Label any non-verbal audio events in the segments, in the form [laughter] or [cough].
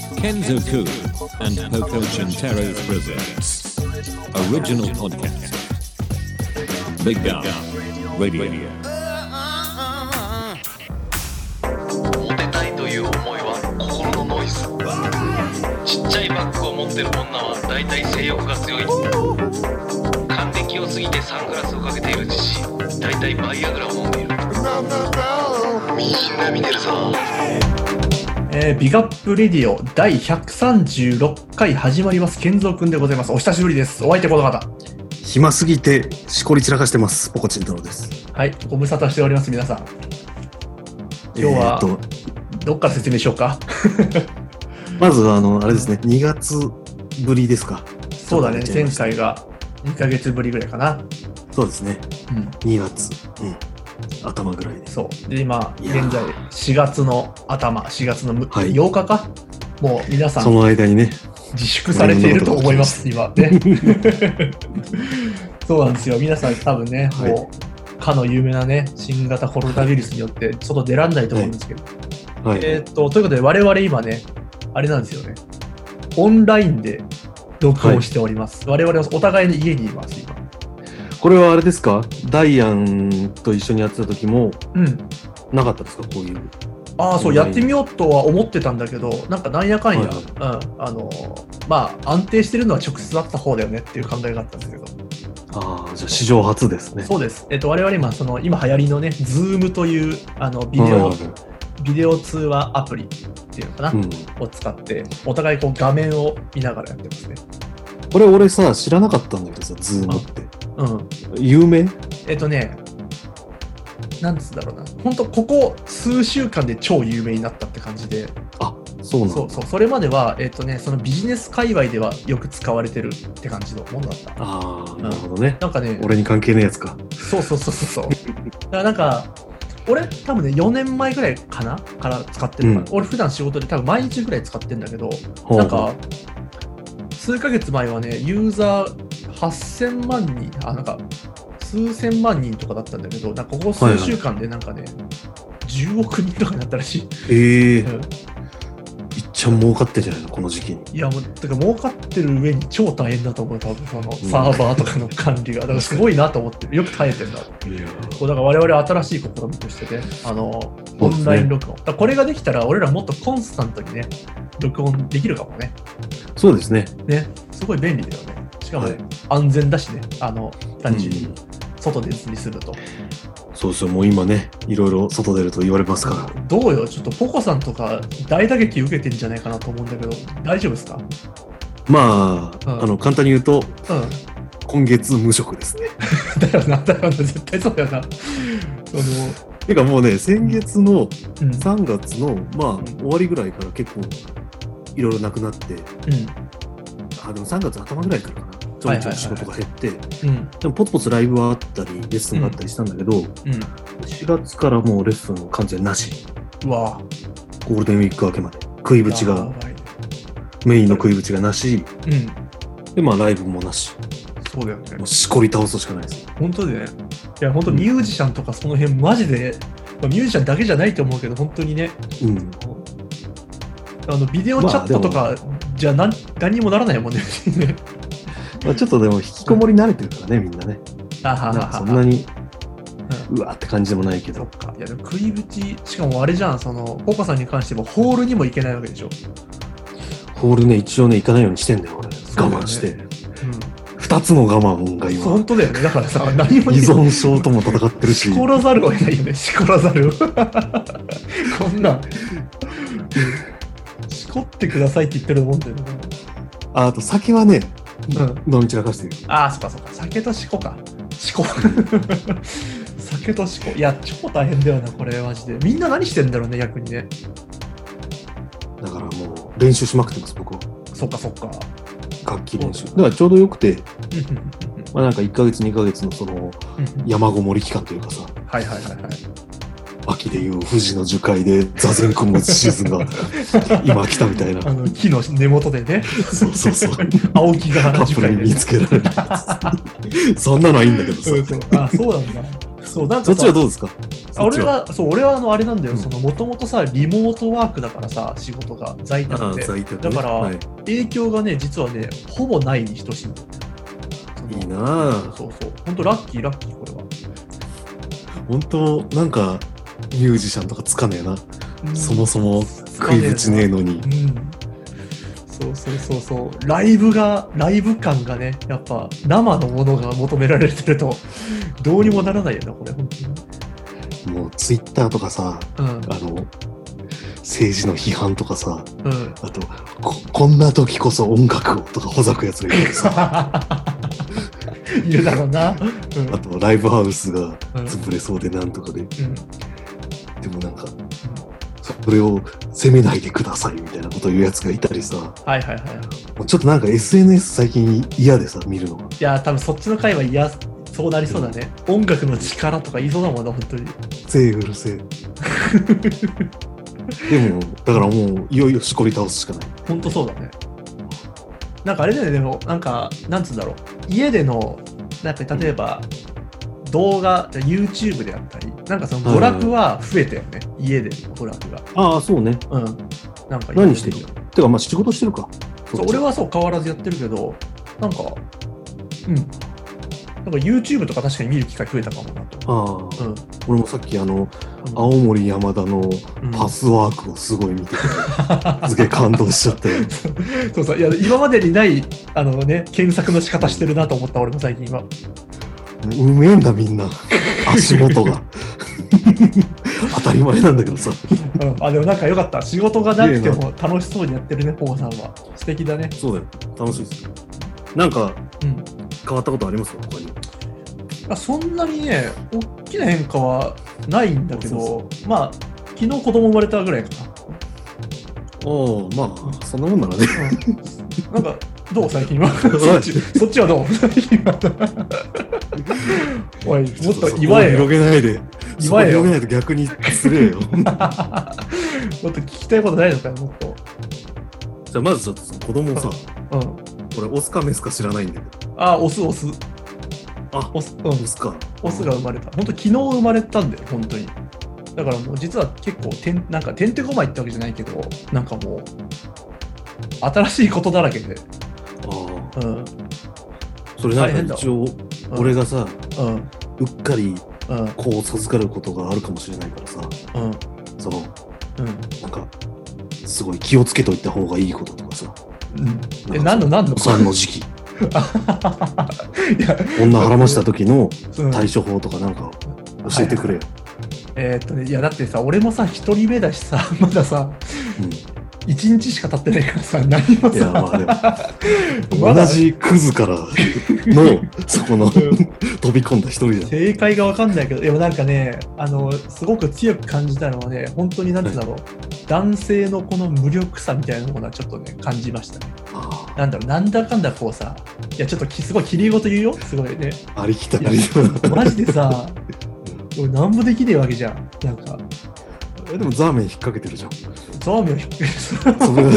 Kenzo Ku and Poco Chintero presents original podcast. Big Gun Radio. モテたいという思いは心のノイズ。ちっちゃいバッグを持ってる女は大体性欲が強い。還暦を過ぎてサングラスをかけている自身。大体バイアグラを飲んでいる。みんな見てるぞ。えービガップレディオ第136回始まります。健三くんでございます。お久しぶりです。お相手この方。暇すぎてしこり散らかしてます。ポコチン太郎です。はい、ご無沙汰しております、皆さん。今日はどっから説明しようか。と [laughs] まずあの、あれですね、2月ぶりですか。そうだね、前回が2ヶ月ぶりぐらいかな。そうですね、うん、2月、うん、頭ぐらいで。そう。で、今、現在、4月の頭、4月のむはい8日か？もう皆さそんの間にね、自粛されていると思います、今ね。[laughs] そうなんですよ。皆さん多分ね、はいもう、かの有名なね、新型コロナウイルスによって外出らんないと思うんですけど、はい。えーっと、ということで、我々今ね、あれなんですよね。オンラインで録音しております。我々はお互いの家にいます、今。これはあれですか？ダイアンと一緒にやってた時もうん。なかったですか？こういう。ああ、そう、やってみようとは思ってたんだけど、なんかなんやかんや、はいはいうん、あの、まあ、安定してるのは直接だった方だよねっていう考えがあったんですけど、ああ、じゃあ史上初ですね。そうです。えっと、我々今、その、今流行りのね、ズームという、あの、ビデオはいはい、はいビデオ通話アプリっていうのかな、うん、を使って、お互いこう画面を見ながらやってますね。これ俺さ、知らなかったんだけどさ、ズームって。うん。有名？えっとね、なんつうんだろうな、本当ここ数週間で超有名になったって感じで、あ、そうなんだ。そうそう、それまでは、えっとね、そのビジネス界隈ではよく使われてるって感じのものだった。ああ、なるほどね。なんかね、俺に関係ねえやつか。そうそうそうそうそう。だからなんか、俺、多分ね、4年前ぐらいかな？から使ってるのかな、俺、普段仕事で多分毎日ぐらい使ってるんだけど、ほうなんか、数ヶ月前はね、ユーザー8000万人、あ、なんか、数千万人とかだったんだけど、なんかここ数週間でなんかね、10億人とかになったらしい。ええうんいっちゃん儲かってんじゃないのこの時期に。いや、もう、てか、儲かってる上に超大変だと思う、多分そのサーバーとかの管理が。だからすごいなと思ってる。よく耐えてるな。いやこうだから我々は新しい試みとしてね、あの、オンライン録音。だからこれができたら、俺らもっとコンスタントにね、録音できるかもね。そうですね。ね、すごい便利だよね。しかも安全だしね、あの、単純にうん外でにすると。そうそう、もう今ね、いろいろ外出ると言われますから。どうよ、ちょっとポコさんとか大打撃受けてんじゃないかなと思うんだけど、大丈夫ですか？まあ、うんあの、簡単に言うと、う今月無職ですね。ん。[laughs] だよな、だよな、絶対そうだよな。そてかもうね、先月のの、うん。3月の、まあ、終わりぐらいから結構、いろいろなくなって、うん。あ、でも3月頭ぐらいからかな。ちょいちょい仕事が減って、うん。でもポツポツライブはあったり、レッスンがあったりしたんだけど、うん。4月からもうレッスン完全なし。うわゴールデンウィーク明けまで。食いぶちが、メインの食いぶちがなし、うん。で、まあライブもなし。そうだよねもう。しこり倒すしかないです。本当でね。いや、本当ミュージシャンとかその辺、マジで、まあ、ミュージシャンだけじゃないと思うけど、本当にね、うん。あのビデオチャットとかじゃ何,、何にもならないもんね。[laughs] まあ、ちょっとでも引きこもり慣れてるからね、みんなね。あははそんなに、うわーって感じでもないけど。いや、でも食いぶち、しかもあれじゃん、その、ポコさんに関しても、ホールにも行けないわけでしょ。ホールね、一応ね、行かないようにしてんだよ、俺。我慢して。うん。二つの我慢が今、本当だよね。だからさ、何も依存症とも戦ってるし [laughs] し。こらざるを得ないよね、しこらざるを。[laughs] こんなん。しこってくださいって言ってるもんだよね。ああと酒はね、うん。飲み散らかしてる。ああ、そっかそっか。酒としこか。しこ。[laughs] 酒としこ。いや、超大変だよな、これ、マジで。みんな何してんだろうね、逆にね。だからもう練習しまくってます、僕は。そっかそっか。楽器練習。だからちょうどよくて、まあなんか1ヶ月、2ヶ月のその山ごもり期間というかさ、はいはいはいはい。秋でいう富士の樹海で座禅組むシーズンが [laughs] 今来たみたいな。あの木の根元でね、そうそうそう。青木がカップルに見つけられ。そんなのはいいんだけどさそう。そうあ、そうなんだ。そう、なんそっちはどうですか？あ俺は、そう、俺はあの、あれなんだよ、もともとさ、リモートワークだからさ、仕事が、在宅で。在宅ねだからはい影響がね、実はね、ほぼないに等しいいいなあそうそう。本当ラッキー、ラッキー、これは。本当なんかミュージシャンとかつかねえな、うんそもそも食いぶちねえのにうん。そうそうそうそう。ライブが、ライブ感がね、やっぱ生のものが求められてると、どうにもならないよな、これ、本もうツイッターとかさ当に。あの政治の批判とかさうん。うん。あとここんな時こそ音楽をとかほざくやつがいるさ [laughs] いるだろうな。うん。あとライブハウスがうん潰れそうでなんとかで、うんでもなんかそれを責めないでくださいみたいなことを言うやつがいたりさはいはいはい。もうちょっとなんか SNS 最近嫌でさ見るのがいや、多分そっちの回は嫌、そうなりそうだね。音楽の力とか言いそうだもんな、本当に。せえうるせえでもだからもういよいよしこり倒すしかない本当そうだね。なんかあれだよね、でも、なんか、なんつうんだろう。家での、なんか例えば、動画、YouTube であったり、なんかその娯楽は増えたよね。家での娯楽が。ああそうねうん。なんか何してるてかまあ仕事してるかそう俺はそう変わらずやってるけど、なんか、うん。なんか YouTube とか確かに見る機会増えたかもなと。ああうん。俺もさっきあのうん青森山田のうんパスワークをすごい見てて、すげえ感動しちゃって [laughs] そうそう。いや、今までにない、あのね、検索の仕方してるなと思った、俺も最近は。うめえんだみんな。[laughs] 足元が。当たり前なんだけどさ。うん、あ、でもなんかよかった。仕事がなくても楽しそうにやってるね、ポーさんは。素敵だね。そうだよ。楽しいですなんかうん。変わったことあります？か他に。あそんなにね、大きな変化はないんだけど、まあ、昨日子供生まれたぐらいかおおまあそんなもんならね。な。なんか、どう？[laughs] 最近はそっちそっちはどう？最近は。おい、もっと祝えよ。広げないで祝えよ広げないと逆に失礼よ [laughs] もっと聞きたいことないのかよ、もっと。じゃあまずちょっとその子供をさうん。これオスかメスか知らないんだけどあ、オス、オス。あオス、うんオ。スかオスが生まれた。本当昨日生まれたんだよ、本当に。だからもう実は結構てん、なんかてんてこまいってわけじゃないけど、なんかもう、新しいことだらけで。ああうん。それなんか一応うん俺がさうん。うっかりうん。子を授かることがあるかもしれないからさうん。そのうん。なんかすごい気をつけといた方がいいこととかさうん。え、何の何の？お産の時期 [laughs] いや、女腹ました時のうん対処法とかなんか教えてくれよ、えーっとね、いやだってさ、俺もさ、一人目だしさ、[laughs] まださ、一日しか経ってないからさ、何もさ、まだ同じクズからの [laughs] そこの飛び込んだ一人じゃん正解がわかんないけど、でもなんかね、あの、すごく強く感じたのはね、本当になんて言うんだろう、男性のこの無力さみたいなものはちょっとね、感じましたね。あなんだろう、なんだかんだこうさ、いや、ちょっときすごいきれい事言うよ、すごいね。あありきたりマジでさ、[laughs] 俺なんもできねえわけじゃん。なんか、えでもザーメン引っ掛けてるじゃん。ザーメンを引っそれが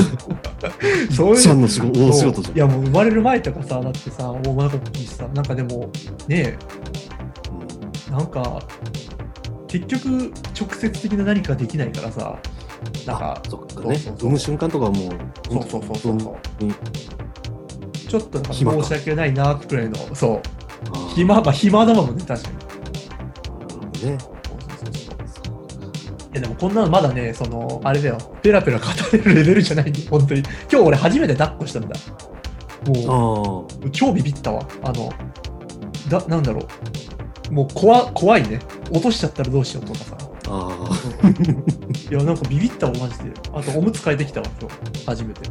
そういう。ちゃんの仕事大仕事じゃん。いやもう生まれる前とかさだってさもうまだ大きいしさ。なんかでもねえ。なんか結局直接的な何かできないからさなんかそっかね。産む瞬間とかはもうそうそうそうそう。本当にちょっとなんか申し訳ないなくらいのそう。暇まあ暇だもんね確かに。ねでもこんなのまだねそのあれだよペラペラ語れるレベルじゃないんで本当に今日俺初めて抱っこしたんだもうあ超ビビったわ。あの、だ、なんだろう。もう怖怖いね。落としちゃったらどうしようとかさ。ああ [laughs] いや、なんかビビったわ、マジで。あと、おむつ替えてきたわ、今日。初めて。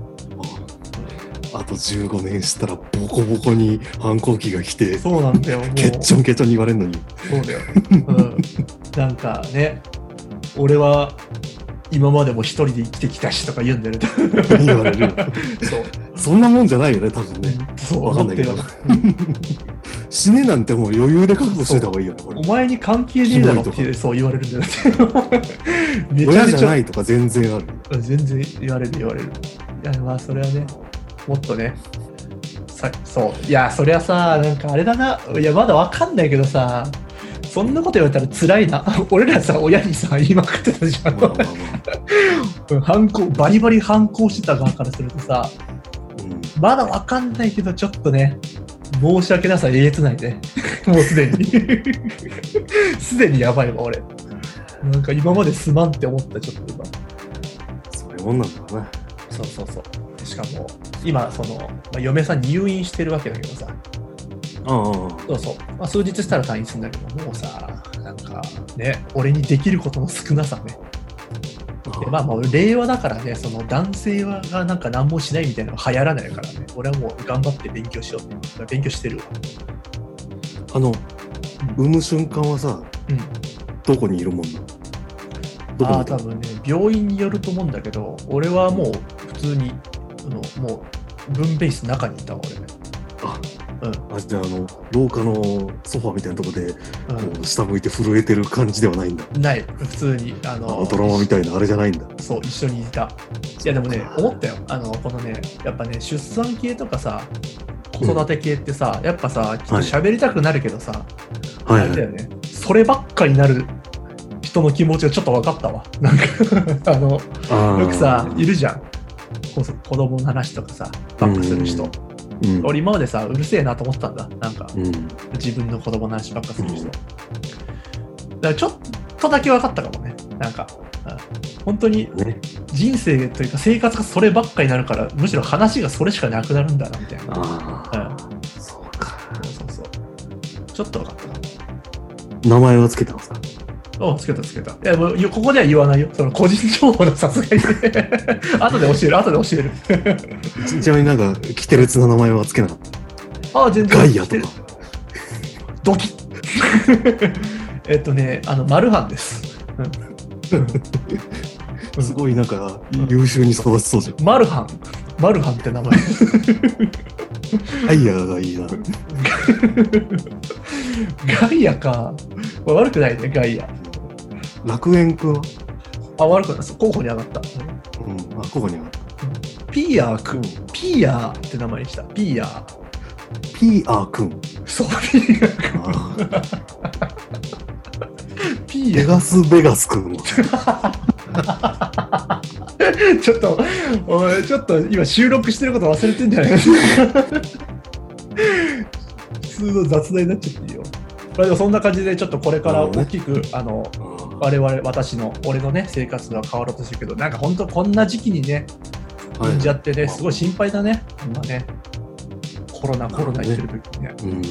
ああと15年したらボコボコに反抗期が来てそうなんだよ、もう。ケッチョンケチョンに言われるのにそうだよ。うん。なんかね、俺は今までも一人で生きてきたしとか言うんだよね。言われる [laughs] そう。そんなもんじゃないよね多分ねそう、わかんないけど [laughs] 死ねなんてもう余裕で覚悟してた方がいいよねこれお前に関係ねえだろってそう言われるんだよね。[laughs] めちゃ親じゃめちゃないとか全然あるうん全然言われる言われる。いや、まあ、それはね、もっとね、さそう。いや、そりゃさ、なんかあれだな、いや、まだわかんないけどさ、そんなこと言われたら辛いな。[laughs] 俺らさ、親にさ、言いまくってたじゃん。まあまあまあ。反抗、バリバリ反抗してた側からするとさ、うんまだわかんないけど、ちょっとね、申し訳なさえげつないね。[laughs] もうすでに。[laughs] すでにやばいわ、俺。なんか今まですまんって思った、ちょっと今。そういうもんなんだろうな。そうそうそう。でしかも、今、その、まあ、嫁さん入院してるわけだけどさ。そうそう。まあ、数日したら退院するんだけど、もうさ、なんか、ね、俺にできることの少なさね。でまあ、もう令和だからね、その男性はがなんか何もしないみたいなのが流行らないからね、俺はもう頑張って勉強しようって、勉強してるわ。あの、産む瞬間はさ、うん。どこにいるもんなの？どこあ多分ね、病院によると思うんだけど、俺はもう普通に、あのもう分娩室の中にいたわ、俺ね。あ、うんあじゃあ、あの、廊下のソファみたいなとこで、うこう下向いて震えてる感じではないんだ。ん、ない、普通に、ああののドラマみたいなあれじゃないんだ。そう、一緒にいた。いや、でもね、思ったよ。あの、このね、やっぱね、出産系とかさ、子育て系ってさ、やっぱさ、きっと喋りたくなるけどさ、はいはい。あれだよね、そればっかになる人の気持ちがちょっと分かったわ。なんか [laughs] あの、よくさ、いるじゃん。子供の話とかさ、バックする人。うん。俺今までさ、うるせえなと思ってたんだ。なんか、うん。自分の子供の話ばっかする人。だからちょっとだけ分かったかもね。なんか、うん本当にね。人生というか生活がそればっかになるから、むしろ話がそれしかなくなるんだな、みたいな。うん。そうか。そうそうそう。ちょっと分かったか名前はつけたんですか？も。おつけたつけた。いや、もうここでは言わないよ。その個人情報のさすがにね。[laughs] 後で教える、後で教える。ち [laughs] ちなみになんか、キテレツな名前はつけなかっああ、全た。然。ガイアとか。ドキッ [laughs] えっとね、あの、マルハンです。うんすごいなんか、優秀に育ちそうじゃん。マルハン。マルハンって名前。ガイアがいいな。ガイアか。まあ悪くないね、ガイア。楽園くんは？あ、悪くない。候補に上がった。うん。あ、ここには。ピーヤーくん。ピーヤーって名前にした。ピーヤー。ピーアーくん。そう、ピーヤーくん。あ [laughs] ピーベガスベガスくん。[laughs] ちょっと、おい、ちょっと今収録してること忘れてんじゃない [laughs] 普通の雑談になっちゃっていいよ。まあでもそんな感じで、ちょっとこれから大きく、あの、我々、私の、俺のね、生活が変わろうとしてるけど、なんか本当こんな時期にね、はい産んじゃってね、すごい心配だね、今ね。コロナ、コロナ言ってる時にね。うん。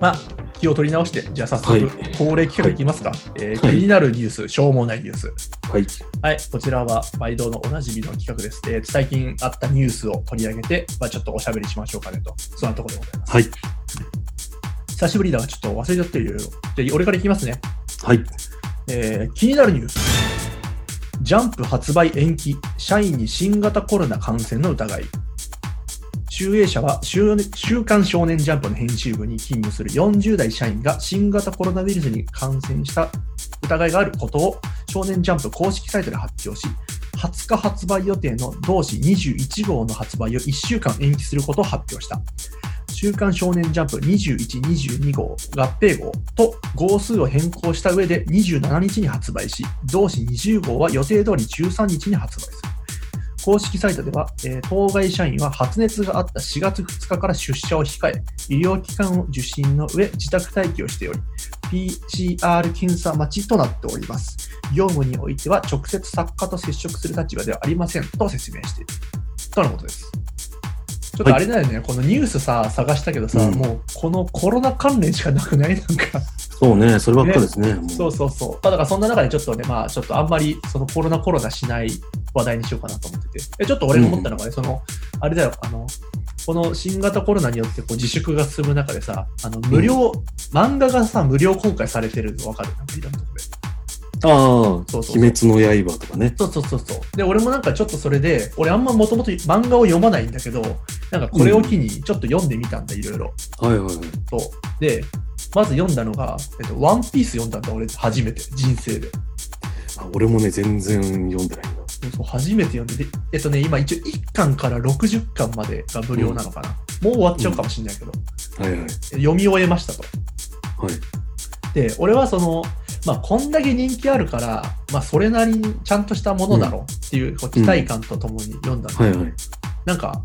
まあ、気を取り直して、じゃあ早速、はい恒例企画いきますか。え気になるニュース、しょうもないニュース。はい。はい、こちらは毎度のおなじみの企画です。えー最近あったニュースを取り上げて、まあ、ちょっとおしゃべりしましょうかねと、そんなところでございます。はい。久しぶりだが、ちょっと忘れちゃってるよ。じゃあ、俺からいきますね。はい。えー気になるニュース。ジャンプ発売延期、社員に新型コロナ感染の疑い。集英社は週週刊少年ジャンプの編集部に勤務する40代社員が新型コロナウイルスに感染した疑いがあることを少年ジャンプ公式サイトで発表し、20日発売予定の同誌21号の発売を1週間延期することを発表した。週刊少年ジャンプ21、22号合併号と号数を変更した上で27日に発売し、同誌20号は予定通り13日に発売する。公式サイトでは、えー当該社員は発熱があった4月2日から出社を控え、医療機関を受診の上、自宅待機をしており、PCR 検査待ちとなっております。業務においては直接作家と接触する立場ではありませんと説明している。とのことです。ちょっとあれだよね、このニュースさ、探したけどさ、うんもうこのコロナ関連しかなくない？[laughs] なんか。そうね、そればっかですね。もうそうそうそう。まあ、だからそんな中でちょっとね、まあちょっとあんまりそのコロナコロナしない話題にしようかなと思ってて。えちょっと俺が思ったのがね、その、あれだよ、あの、この新型コロナによってこう自粛が進む中でさ、あの無料、漫画がさ、無料公開されてるの分かる？なんかいろんなとこで。ああ、そうそう鬼滅の刃とかね。そうそうそうそう。で、俺もなんかちょっとそれで、俺あんまもともと漫画を読まないんだけど、なんかこれを機にちょっと読んでみたんだ、いろいろ。はいはいはい。そう。で、まず読んだのが、えっと、ワンピース読んだんだ、俺、初めて、人生で。あ俺もね、全然読んでないんだ。そうそう初めて読んで、でえっとね、今一応1巻から60巻までが無料なのかな。もう終わっちゃうかもしれないけど、はいはい。読み終えましたと。はい。で、俺はその、まあ、こんだけ人気あるから、まあ、それなりにちゃんとしたものだろうっていう期待感とともに読んだんだけど、はいはい。なんか、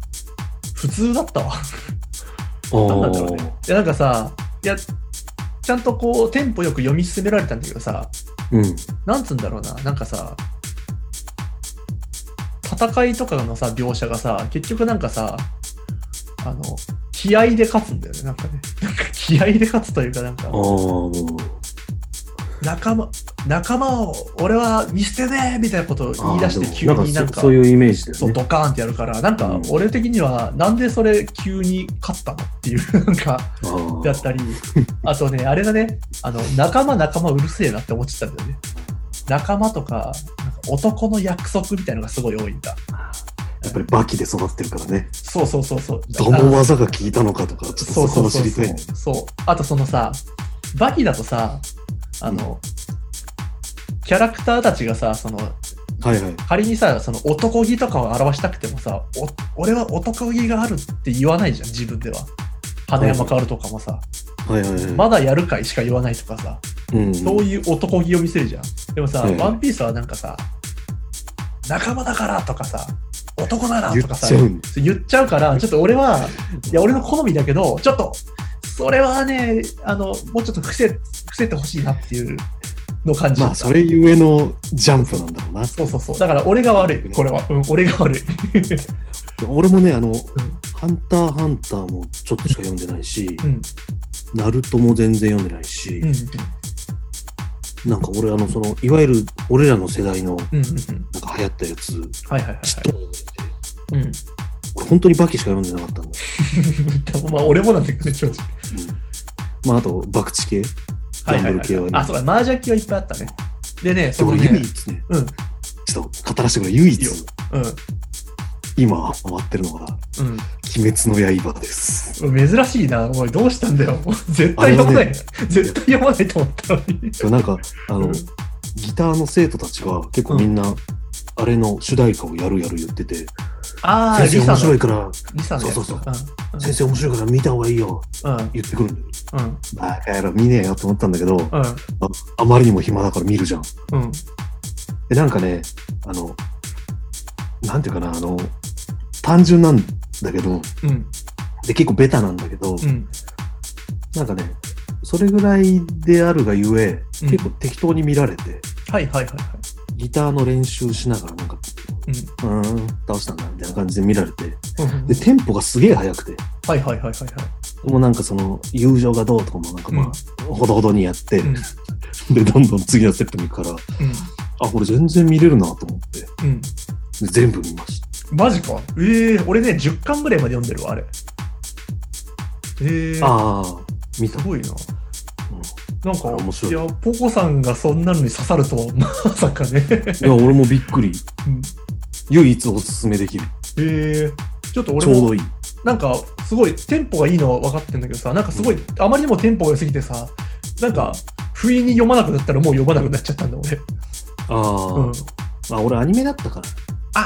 普通だったわ。あなんだろうーね。いや、なんかさ、いや、ちゃんとこう、テンポよく読み進められたんだけどさ、うん。なんつうんだろうな、なんかさ、戦いとかのさ、描写がさ、結局なんかさ、あの、気合で勝つんだよね、なんかね。なんか気合で勝つというか、なんか仲間、仲間を俺は見捨てねえみたいなことを言い出して急になんか、そそういうイメージだそう、よね。ドカーンってやるから、なんかうん、俺的には、なんでそれ急に勝ったのっていう、[laughs] なんか、だったり、あとね、あれだね、あの、仲間仲間うるせえなって思ってたんだよね。仲間とか、なんか男の約束みたいなのがすごい多いんだ。やっぱりバキで育ってるからね。そうそうそうそう。どの技が効いたのかとか、ちょっとそこも知りたいね。そう。あとそのさ、バキだとさ、あの、キャラクターたちがさ、その、はいはい。仮にさ、その男気とかを表したくてもさ、お俺は男気があるって言わないじゃん、自分では。花山薫とかもさ、はいはいはい。まだやるかいしか言わないとかさ、うん、そういう男気を見せるじゃん。でもさ、はいはいワンピースはなんかさ、仲間だからとかさ、男だな言っとかさ、言っちゃうから、ちょっと俺は、いや、俺の好みだけど、ちょっと、それはね、あの、もうちょっと伏せ、伏せてほしいなっていうのを感じたまあ、それゆえのジャンプなんだろうな。そうそうそう。だから俺が悪い、これは。うん、俺が悪い。俺もね、あの、ハンターハンターもちょっとしか読んでないし、うん、ナルトも全然読んでないし、うん、なんか俺、あの、その、いわゆる俺らの世代の、うん、うん、なんか流行ったやつ、はいはいはいはたのがいて、い。うん。俺本当にバキしか読んでなかった [laughs] まあ、俺もなんだけどね、正直。まあ、あと、バクチ系、ギャンブル系はね。あ、そうだ、麻雀系はいっぱいあったね。でね、そのね、唯一ね、うん、ちょっと語らせてくれ、唯一いいよ、今ハマってるのが、うん、鬼滅の刃です。うん。珍しいな。おい、どうしたんだよ。[laughs] 絶対読まない。絶対読まないと思ったのに。なんか、あの、うんギターの生徒たちが結構みんな、あれの主題歌をやるやる言ってて、ああ、先生面白いから、そうそうう。ん。先生面白いから見た方がいいよ、うん、言ってくるんだよ。うん、バカ野郎見ねえよと思ったんだけど、うん、ああまりにも暇だから見るじゃん。うん、で、なんかね、あの、なんていうかな、あの、単純なんだけど、うん、で、結構ベタなんだけど、うん。なんかね、それぐらいであるがゆえ、うん。結構適当に見られて、はいはいはいはい。ギターの練習しながらうん。うーん、倒したんだみたいな感じで見られて、うん。で、テンポがすげえ速くて、はいはいはいはいはい。もうなんかその、友情がどうとかもなんかまあ、ほどほどにやって、うん、で、どんどん次のステップに行くから、あ、これ全然見れるなと思って、全部見ました。マジか？ええ俺ね、10巻ぐらいまで読んでるわ、あれ。ええああ、見た。すごいな。なんか、面白い。いや、ポコさんがそんなのに刺さるとは、まさかね。いや、俺もびっくり。うん唯一おすすめできる。ええちょっと俺もちょうど、いい。なんか、すごい、テンポがいいのは分かってんだけどさ、なんかすごい、あまりにもテンポが良すぎてさ、なんか、不意に読まなくなったらもう読まなくなっちゃったんだ、俺。ああ、うん。あ、俺アニメだったから、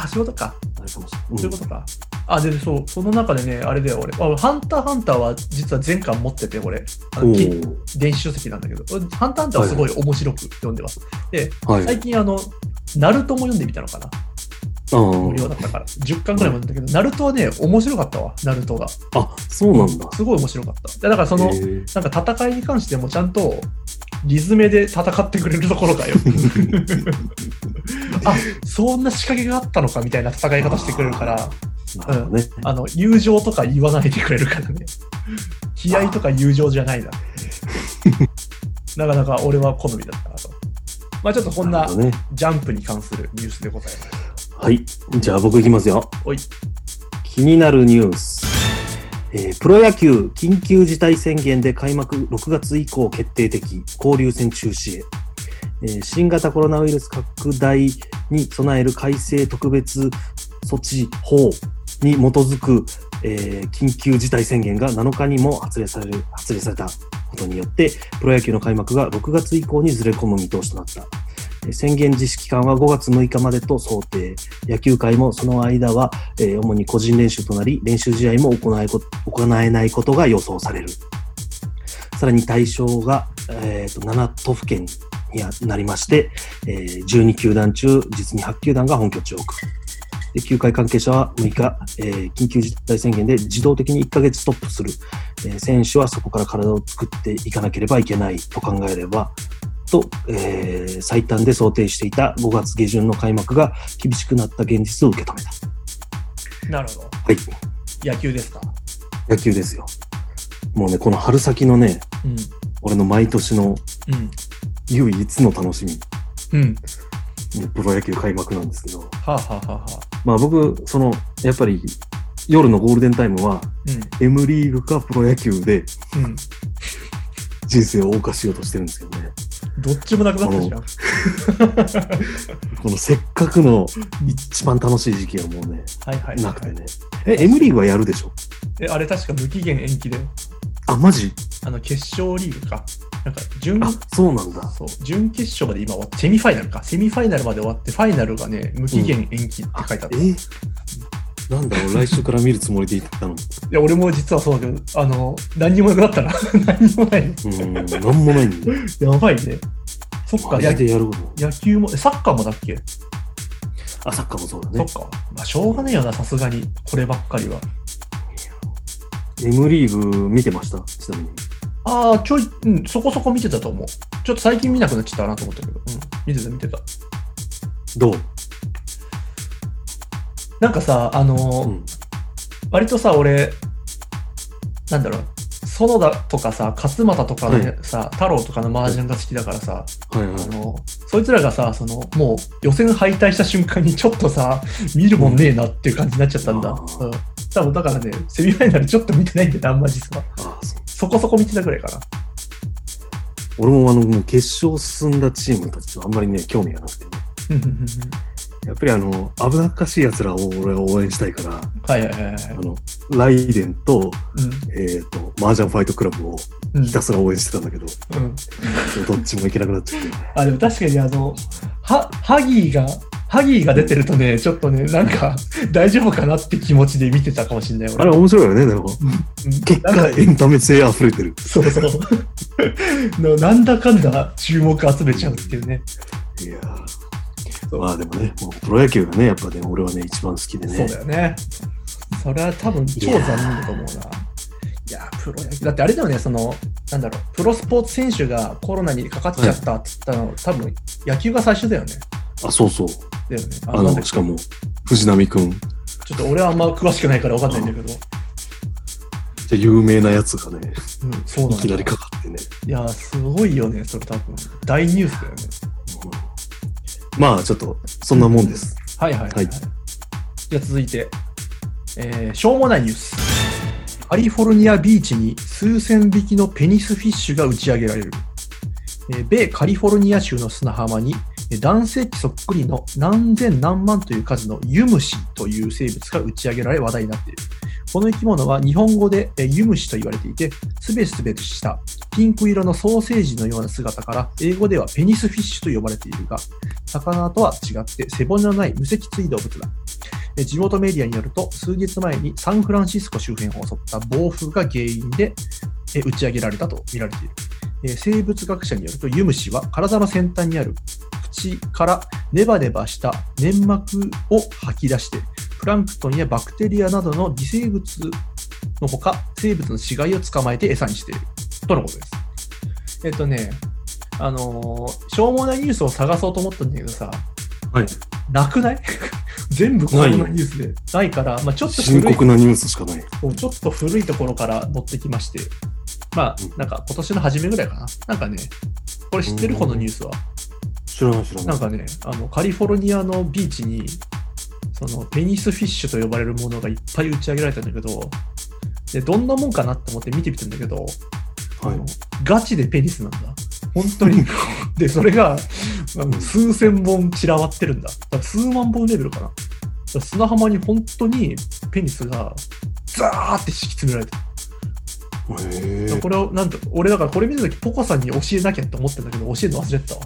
あ、そういうことか。あれかもしれそうない。いうことか。あ、で、そう、その中でね、あれだよ、俺。あハンターハンターは実は全巻持ってて、俺。あの電子書籍なんだけど、ハンターハンターはすごい面白く読んでます。で、はい。最近あの、ナルトも読んでみたのかな。あ無料だったから。10巻ぐらいまで読んだけど、ナルトはね、面白かったわ、ナルトが。あ、あ、そうなんだ。すごい面白かった。だからその、なんか戦いに関してもちゃんと、リズメで戦ってくれるところかよ。[laughs] あ、そんな仕掛けがあったのかみたいな戦い方してくれるから、なるほどね。あの、友情とか言わないでくれるからね。気合とか友情じゃないな。[laughs] なかなか俺は好みだったなと。まあちょっとこんな。ジャンプに関するニュースでございます。はい。じゃあ僕いきますよ。おい。気になるニュース。えープロ野球緊急事態宣言で開幕6月以降決定的交流戦中止へ、えー新型コロナウイルス拡大に備える改正特別措置法に基づく、えー緊急事態宣言が7日にも発令される発令されたことによってプロ野球の開幕が6月以降にずれ込む見通しとなった。宣言実施期間は5月6日までと想定。野球界もその間は、え主に個人練習となり、練習試合も行え行えないことが予想される。さらに対象が、えー、と7都府県になりまして、えー12球団中、実に8球団が本拠地を置く。球界関係者は6日、えー緊急事態宣言で自動的に1ヶ月ストップする、えー選手はそこから体を作っていかなければいけないと考えれば、と、えー最短で想定していた5月下旬の開幕が厳しくなった現実を受け止めた。なるほど。はい。野球ですか？野球ですよ。もうね、この春先のね、うん。俺の毎年のうん。唯一の楽しみ、うん。プロ野球開幕なんですけど、はあ、はあはあはあ、まあ僕、その、やっぱり夜のゴールデンタイムは、う M リーグかプロ野球でん。うん。人生を謳歌しようとしてるんですよね。どっちもなくなったじゃん。このせっかくの一番楽しい時期はもうね、はいはい。なくてね。え、M リーグはやるでしょ？え、あれ確か無期限延期で、あ、マジ？あの、決勝リーグか。なんか、準、あ、そうなんだ。そう、準決勝まで今終わって、セミファイナルか。セミファイナルまで終わって、ファイナルがね、無期限延期って書いてあった。いえなんだろう、来週から見るつもりでいたの？や、俺も実はそうだけど、あの、何にもなくなったな。[laughs] 何にもない。うん、なんもないんだ。[laughs] やばいね。そっか、マやジでやること。野球も、えサッカーもだっけ、あ、サッカーもそうだね。そっか。まあ、しょうがねえよな、さすがに。こればっかりは。M リーグ見てました？ちなみに。ああ、ちょい、うん、そこそこ見てたと思う。ちょっと最近見なくなっちゃったなと思ったけど。うん、見てた見てた。どう？なんかさ、あのーうん。割とさ、俺、なんだろう、園田とかさ、勝俣とかの、ねはいさ、太郎とかの麻雀が好きだからさ、はいはい。あのそいつらがさ、その、もう予選敗退した瞬間にちょっとさ、[laughs] 見るもんねえなっていう感じになっちゃったんだ。ううんん。多分だからね、セミファイナルちょっと見てないんだよね、あんま実は。あそこそこ見てたぐらいかな。俺もあの、もう決勝進んだチームたちとあんまりね、興味がなくてね。うんうんうんうんやっぱりあの、危なっかしい奴らを俺は応援したいから、はいはいはいはいあ。の、ライデンと、うんえっ、と、麻雀ファイトクラブをうんひたすら応援してたんだけど、うん [laughs] どっちもいけなくなっちゃって。あ、でも確かにあの、は、ハギーが、ハギーが出てるとね、ちょっとね、なんか、[laughs] 大丈夫かなって気持ちで見てたかもしれない。あれ面白いよね、でも。うん結果、エンタメ性溢れてる。そうそう。[laughs] のなんだかんだ注目集めちゃうっていうね。いやーまあでもね、もうプロ野球がね、やっぱね、俺はね、一番好きでね。そうだよね。それは多分超残念だと思うな。いや、プロ野球。だってあれだよね、その、なんだろう、プロスポーツ選手がコロナにかかっちゃったって言ったの、多分野球が最初だよね。あ、そうそう。だよね。あの、しかも、藤波くん、じちょっと俺はあんま詳しくないから分かんないんだけど。ゃあ有名なやつがね、うん、そうなんだ。いきなりかかってね。いや、すごいよね、それ多分。大ニュースだよね。まあ、ちょっと、そんなもんです。はいはいはい、は。はいいじゃあ続いて、えーしょうもないニュース。カリフォルニアビーチに数千匹のペニスフィッシュが打ち上げられる。えー米カリフォルニア州の砂浜に、えー男性器そっくりの何千何万という数のユムシという生物が打ち上げられ話題になっている。この生き物は日本語でえーユムシと言われていて、すべすべとしたピンク色のソーセージのような姿から、英語ではペニスフィッシュと呼ばれているが、魚とは違って背骨のない無脊椎動物だ。地元メディアによると、数日前にサンフランシスコ周辺を襲った暴風が原因で打ち上げられたと見られている。生物学者によると、ユムシは体の先端にある口からネバネバした粘膜を吐き出して、プランクトンやバクテリアなどの微生物のほか、生物の死骸を捕まえて餌にしている。とのことです。えっとね、あのーしょうもないニュースを探そうと思ったんだけどさ、はい。なくない？[laughs] 全部こんなニュースで。ないから、まあちょっと古い深刻なニュースしかない。ちょっと古いところから持ってきまして、まあうん、なんか今年の初めぐらいかな。なんかね、これ知ってるうんこのニュースは？知らない知らな。ないんかね、あの、カリフォルニアのビーチに、その、ペニスフィッシュと呼ばれるものがいっぱい打ち上げられたんだけど、で、どんなもんかなって思って見てみたんだけど、はい。ガチでペニスなんだ。本当に。[laughs] で、それが、数千本散らばってるんだ。だ数万本レベルかな。砂浜に本当にペニスが、ザーって敷き詰められてる。これを、なんと、俺だからこれ見たとき、ポコさんに教えなきゃって思ってんだけど、教えるの忘れてたわ。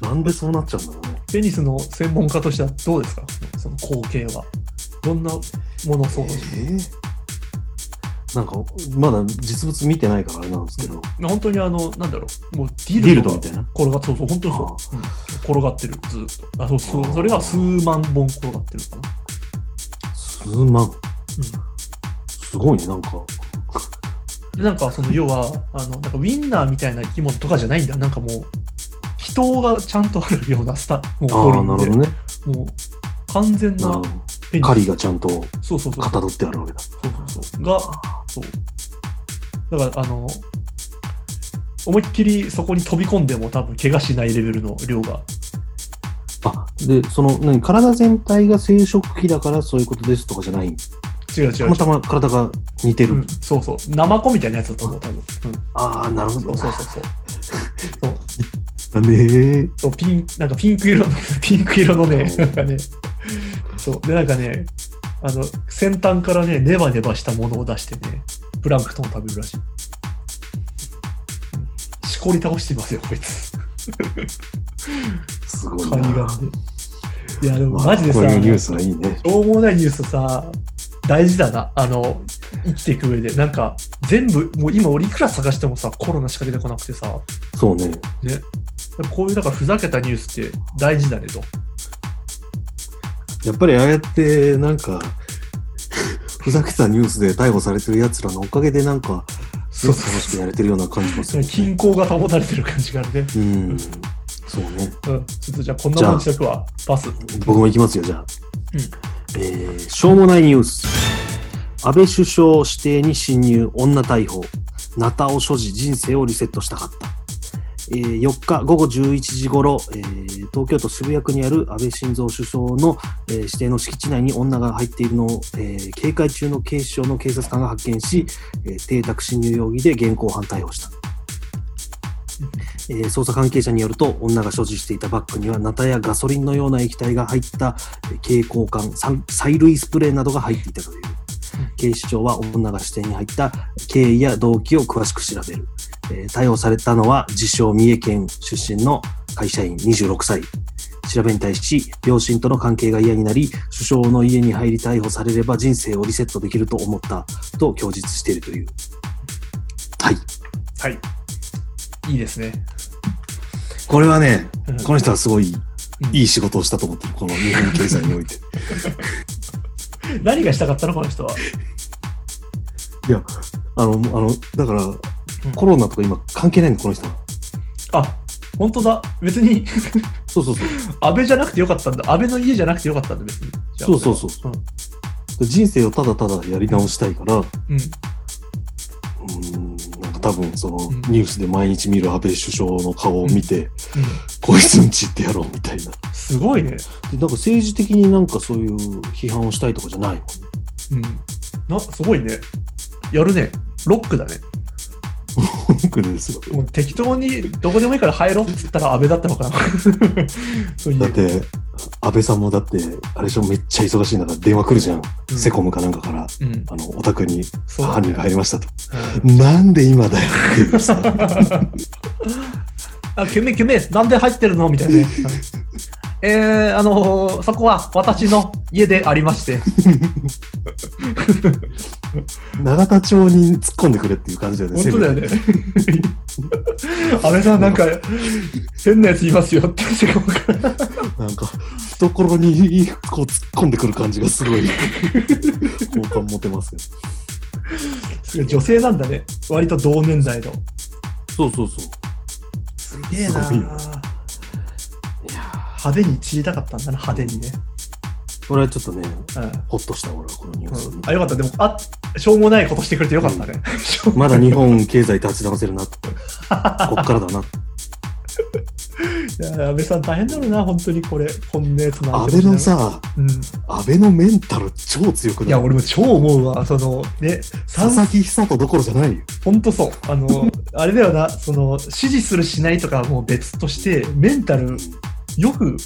[laughs] なんでそうなっちゃうんだろうね。ペニスの専門家としてはどうですか？その光景は。どんなものを想像しえなんか、まだ実物見てないからあれなんですけど、本当にあの、なんだろう、もうデディィルドみたいな？転がって、そうそう、本当にそう。うん転がってる、ずっと。あ、そうそう、それが数万本転がってるかな。数万？すごいね、なんか。で、なんかその、要は、あの、なんかウィンナーみたいな生き物とかじゃないんだよ。なんかもう、人がちゃんとあるようなスタ、もうああ、なるほどね。もう、完全な狩りがちゃんとそうそうそう。かたどってあるわけだ。そうそうそう。が、そう。だから、あの、思いっきりそこに飛び込んでも多分怪我しないレベルの量が。あ、で、その、何、体全体が生殖器だからそういうことですとかじゃない。違う違う。たまたま体が似てる。うん、そうそう。ナマコみたいなやつだと思う、多分。うん、ああ、なるほど。そうそうそう [laughs] そう。そうねうピン、なんかピンク色の、ピンク色のね、なんかね、そう。で、なんかね、あの、先端からね、ネバネバしたものを出してね、プランクトンを食べるらしい。しこり倒してますよ、こいつ。[laughs] すごいな。海岸で。いや、でもまあマジでさ、こういうニュースはいいね。しょうもないニュースさ、大事だな。あの、生きていく上で。なんか、全部、もう今俺いくら探してもさ、コロナしか出てこなくてさ、そうね。ね。こういう、だからふざけたニュースって大事だねと。やっぱりああやって、なんか、ふざけたニュースで逮捕されてる奴らのおかげでなんか、すごく楽しくやれてるような感じもする、[laughs] 均衡が保たれてる感じがあるね。うん。そうね。うん。ちょっとじゃあこんなもんにしとくわ。パス。僕も行きますよ、じゃあ。うんえーしょうもないニュース。安倍首相指定に侵入、女逮捕。ナタを所持、人生をリセットしたかった。え4日午後11時頃、え東京都渋谷区にある安倍晋三首相の、え指定の敷地内に女が入っているのを、え警戒中の警視庁の警察官が発見し、え邸宅侵入容疑で現行犯逮捕した。え捜査関係者によると、女が所持していたバッグには、ナタやガソリンのような液体が入ったえ蛍光管、催涙スプレーなどが入っていたという。警視庁は女が指定に入った経緯や動機を詳しく調べる。えー逮捕されたのは、自称三重県出身の会社員26歳。調べに対し、両親との関係が嫌になり、首相の家に入り逮捕されれば人生をリセットできると思ったと供述しているという。はい。はい。いいですね。これはね、うんこの人はすごいうんいい仕事をしたと思ってる、この日本経済において。[laughs] [laughs] 何がしたかったのこの人は？いや、あの、あの、だから、コロナとか今関係ないの、この人は。あ、本当だ。別に、そうそうそう。[laughs] 安倍じゃなくてよかったんだ。安倍の家じゃなくてよかったんだ、別に。そうそうそううん。人生をただただやり直したいから、ううん。ーん、多分そのうんニュースで毎日見る安倍首相の顔を見て、うんこいつんちってやろうみたいな。すごいね。でなんか政治的になんかそういう批判をしたいとかじゃないもんね。うん。な、すごいね。やるね。ロックだね。僕ですよ。もう適当にどこでもいいから入ろうっつったら安倍だったのかな。そういうだって、安倍さんもだって、あれでしょ、めっちゃ忙しい中電話来るじゃん。うんセコムかなんかから、うん。あの、お宅に犯人が入りましたと。うんなんで今だよっていうさ。[laughs] あ、なんで入ってるのみたいなね。[laughs] えー、あのーそこは私の家でありまして。[laughs] 永田町に突っ込んでくれっていう感じだよね。本当だよね。安倍さん、なんか、変なやついますよって、から。なんか、懐にこう突っ込んでくる感じがすごい、好感持てますけど。すごい女性なんだね。割と同年代の。そうそうそう。すげえな派手に散りたかったんだな、派手にね。俺はちょっっとね、うん。ほっとした、俺はこのニュース。あ、よかった。でも、あ、しょうもないことしてくれてよかったね。まだ日本経済立ち直せるなと。[laughs] こっからだな。いや安倍さん大変だろうな、本当にこれ。こんなやつなん安倍の、さ、うん。安倍のメンタル超強くない？いや、俺も超思うわ。その、ね、佐々木久人どころじゃないよ。ほんとそう。あの、あれだよな、その、支持するしないとかはもう別として、メンタル、よく、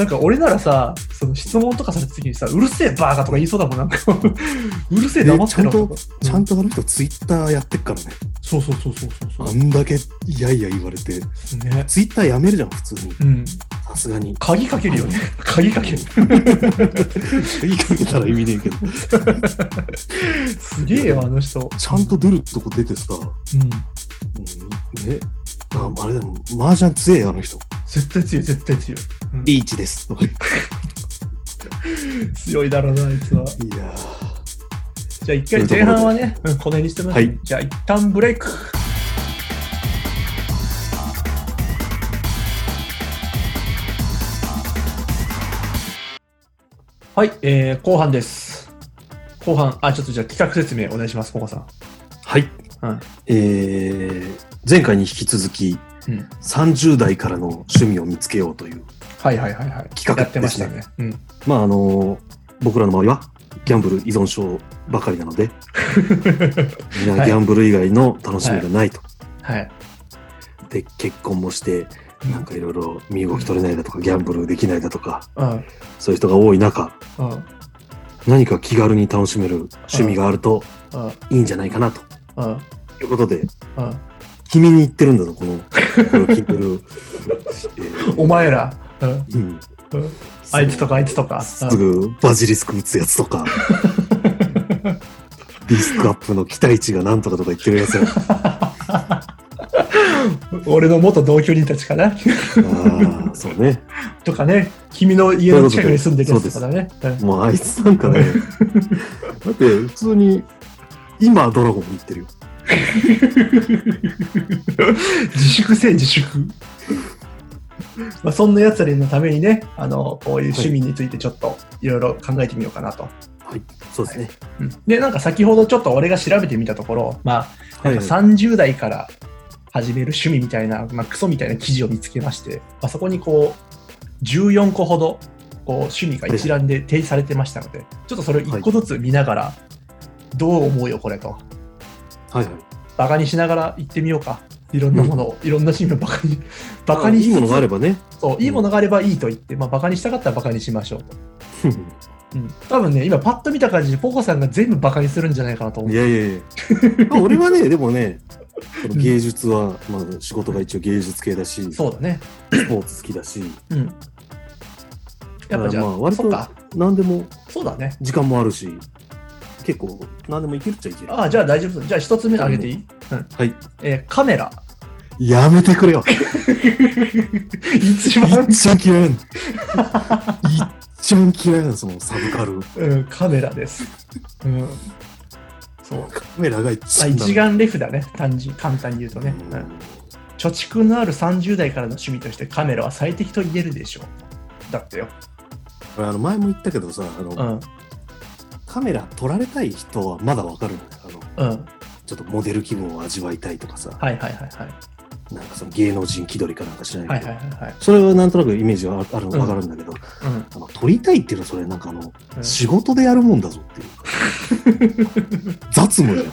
なんか俺ならさ、その質問とかされた時にさ、うるせえバーカとか言いそうだもん、なんか。[laughs] うるせえ黙ってろとか。ちゃんとあの人ツイッターやってっからね。そうそうそうそうそうあそんだけいやいや言われて。う。ね。ツイッターやめるじゃん、普通に。うん。さすがに。鍵かけるよね。鍵かける。言いかけたら意味ねえけど。[laughs] すげえよ、あの人。ちゃんと出るとこ出てさ、うん。うん、ね、ああれでも、麻雀強えよ、あの人。絶対強い、絶対強い。うんリーチです。強いだろうな、あいつは。いやじゃあ一回前半はね、うんこの辺にしてます、はいじゃあ一旦ブレイク。はい、えー、後半です。後半、あ、ちょっとじゃあ企画説明お願いします、ココさん。はい。うん。えー、前回に引き続き、うん。30代からの趣味を見つけようという。はいはいはいはい。企画やってましたね。うん。まあ、あの僕らの周りは、ギャンブル依存症ばかりなので、[laughs] みんなギャンブル以外の楽しみがないと。はい。で、結婚もして、なんかいろいろ身動き取れないだとか、ギャンブルできないだとか、うん。そういう人が多い中、うん。何か気軽に楽しめる趣味があるとうん。いいんじゃないかなとうん。いうことで、うん。君に言ってるんだぞ、この、これを聞いてる。え [laughs] ーお前ら。うん。あいつとかあいつとか。すぐバジリスク打つやつとか、リスクアップの期待値がなんとかとか言ってるやつや。う [laughs] ん俺の元同居人たちかなああ、そうね。とかね、君の家の近くに住んでるやつとかだね。うんもうあいつなんかね、[laughs] だって普通に、今ドラゴンに行ってるよ。自粛せえ、自粛。まあそんなやつらのためにね、あの、こういう趣味についてちょっといろいろ考えてみようかなと。はい、そうですね。うんで、なんか先ほどちょっと俺が調べてみたところ、まあ、はいなんか30代から始める趣味みたいな、まあ、クソみたいな記事を見つけまして、まあ、そこにこう、14個ほど、こう、趣味が一覧で提示されてましたので、ちょっとそれを1個ずつ見ながら、どう思うよ、これと。はいはい。バカにしながら行ってみようか。いろんなものを、いろんな趣味をバカに、[laughs] バカにいいものがあればね。そう、いいものがあればいいと言って、まあ、バカにしたかったらバカにしましょうと。うん、多分ね、今パッと見た感じで、ポコさんが全部バカにするんじゃないかなと思。いうやいやいや。[laughs] まあ俺はね、でもね、この芸術は、まあ仕事が一応芸術系だし、スそうだね。ポーツ好きだし、うん。やっぱじゃあ、まあ割と何でもそうだね。時間もあるし、結構何でもいけるっちゃいける。ああ、じゃあ大丈夫。じゃあ一つ目あげていい、うんはい。えーカメラ。やめてくれよ。[laughs] 一番、一番嫌い。一番嫌いなの、そのサブカル。うん、カメラです。うん。そう。カメラが一まあ、番。一眼レフだね。単純、簡単に言うとね。ううんん貯蓄のある30代からの趣味としてカメラは最適と言えるでしょう。だってよ。あの前も言ったけどさあの、うん。カメラ撮られたい人はまだわかるんだよあのうん。ちょっとモデル気分を味わいたいとかさ、はいはいはいはい。なんかその芸能人気取りかなんか知らないけど、はいはいはいはい。それはなんとなくイメージはあるうん。わかるんだけど、うん。あの撮りたいっていうのはそれなんかあの、うん。仕事でやるもんだぞっていう。か [laughs] 雑務じゃん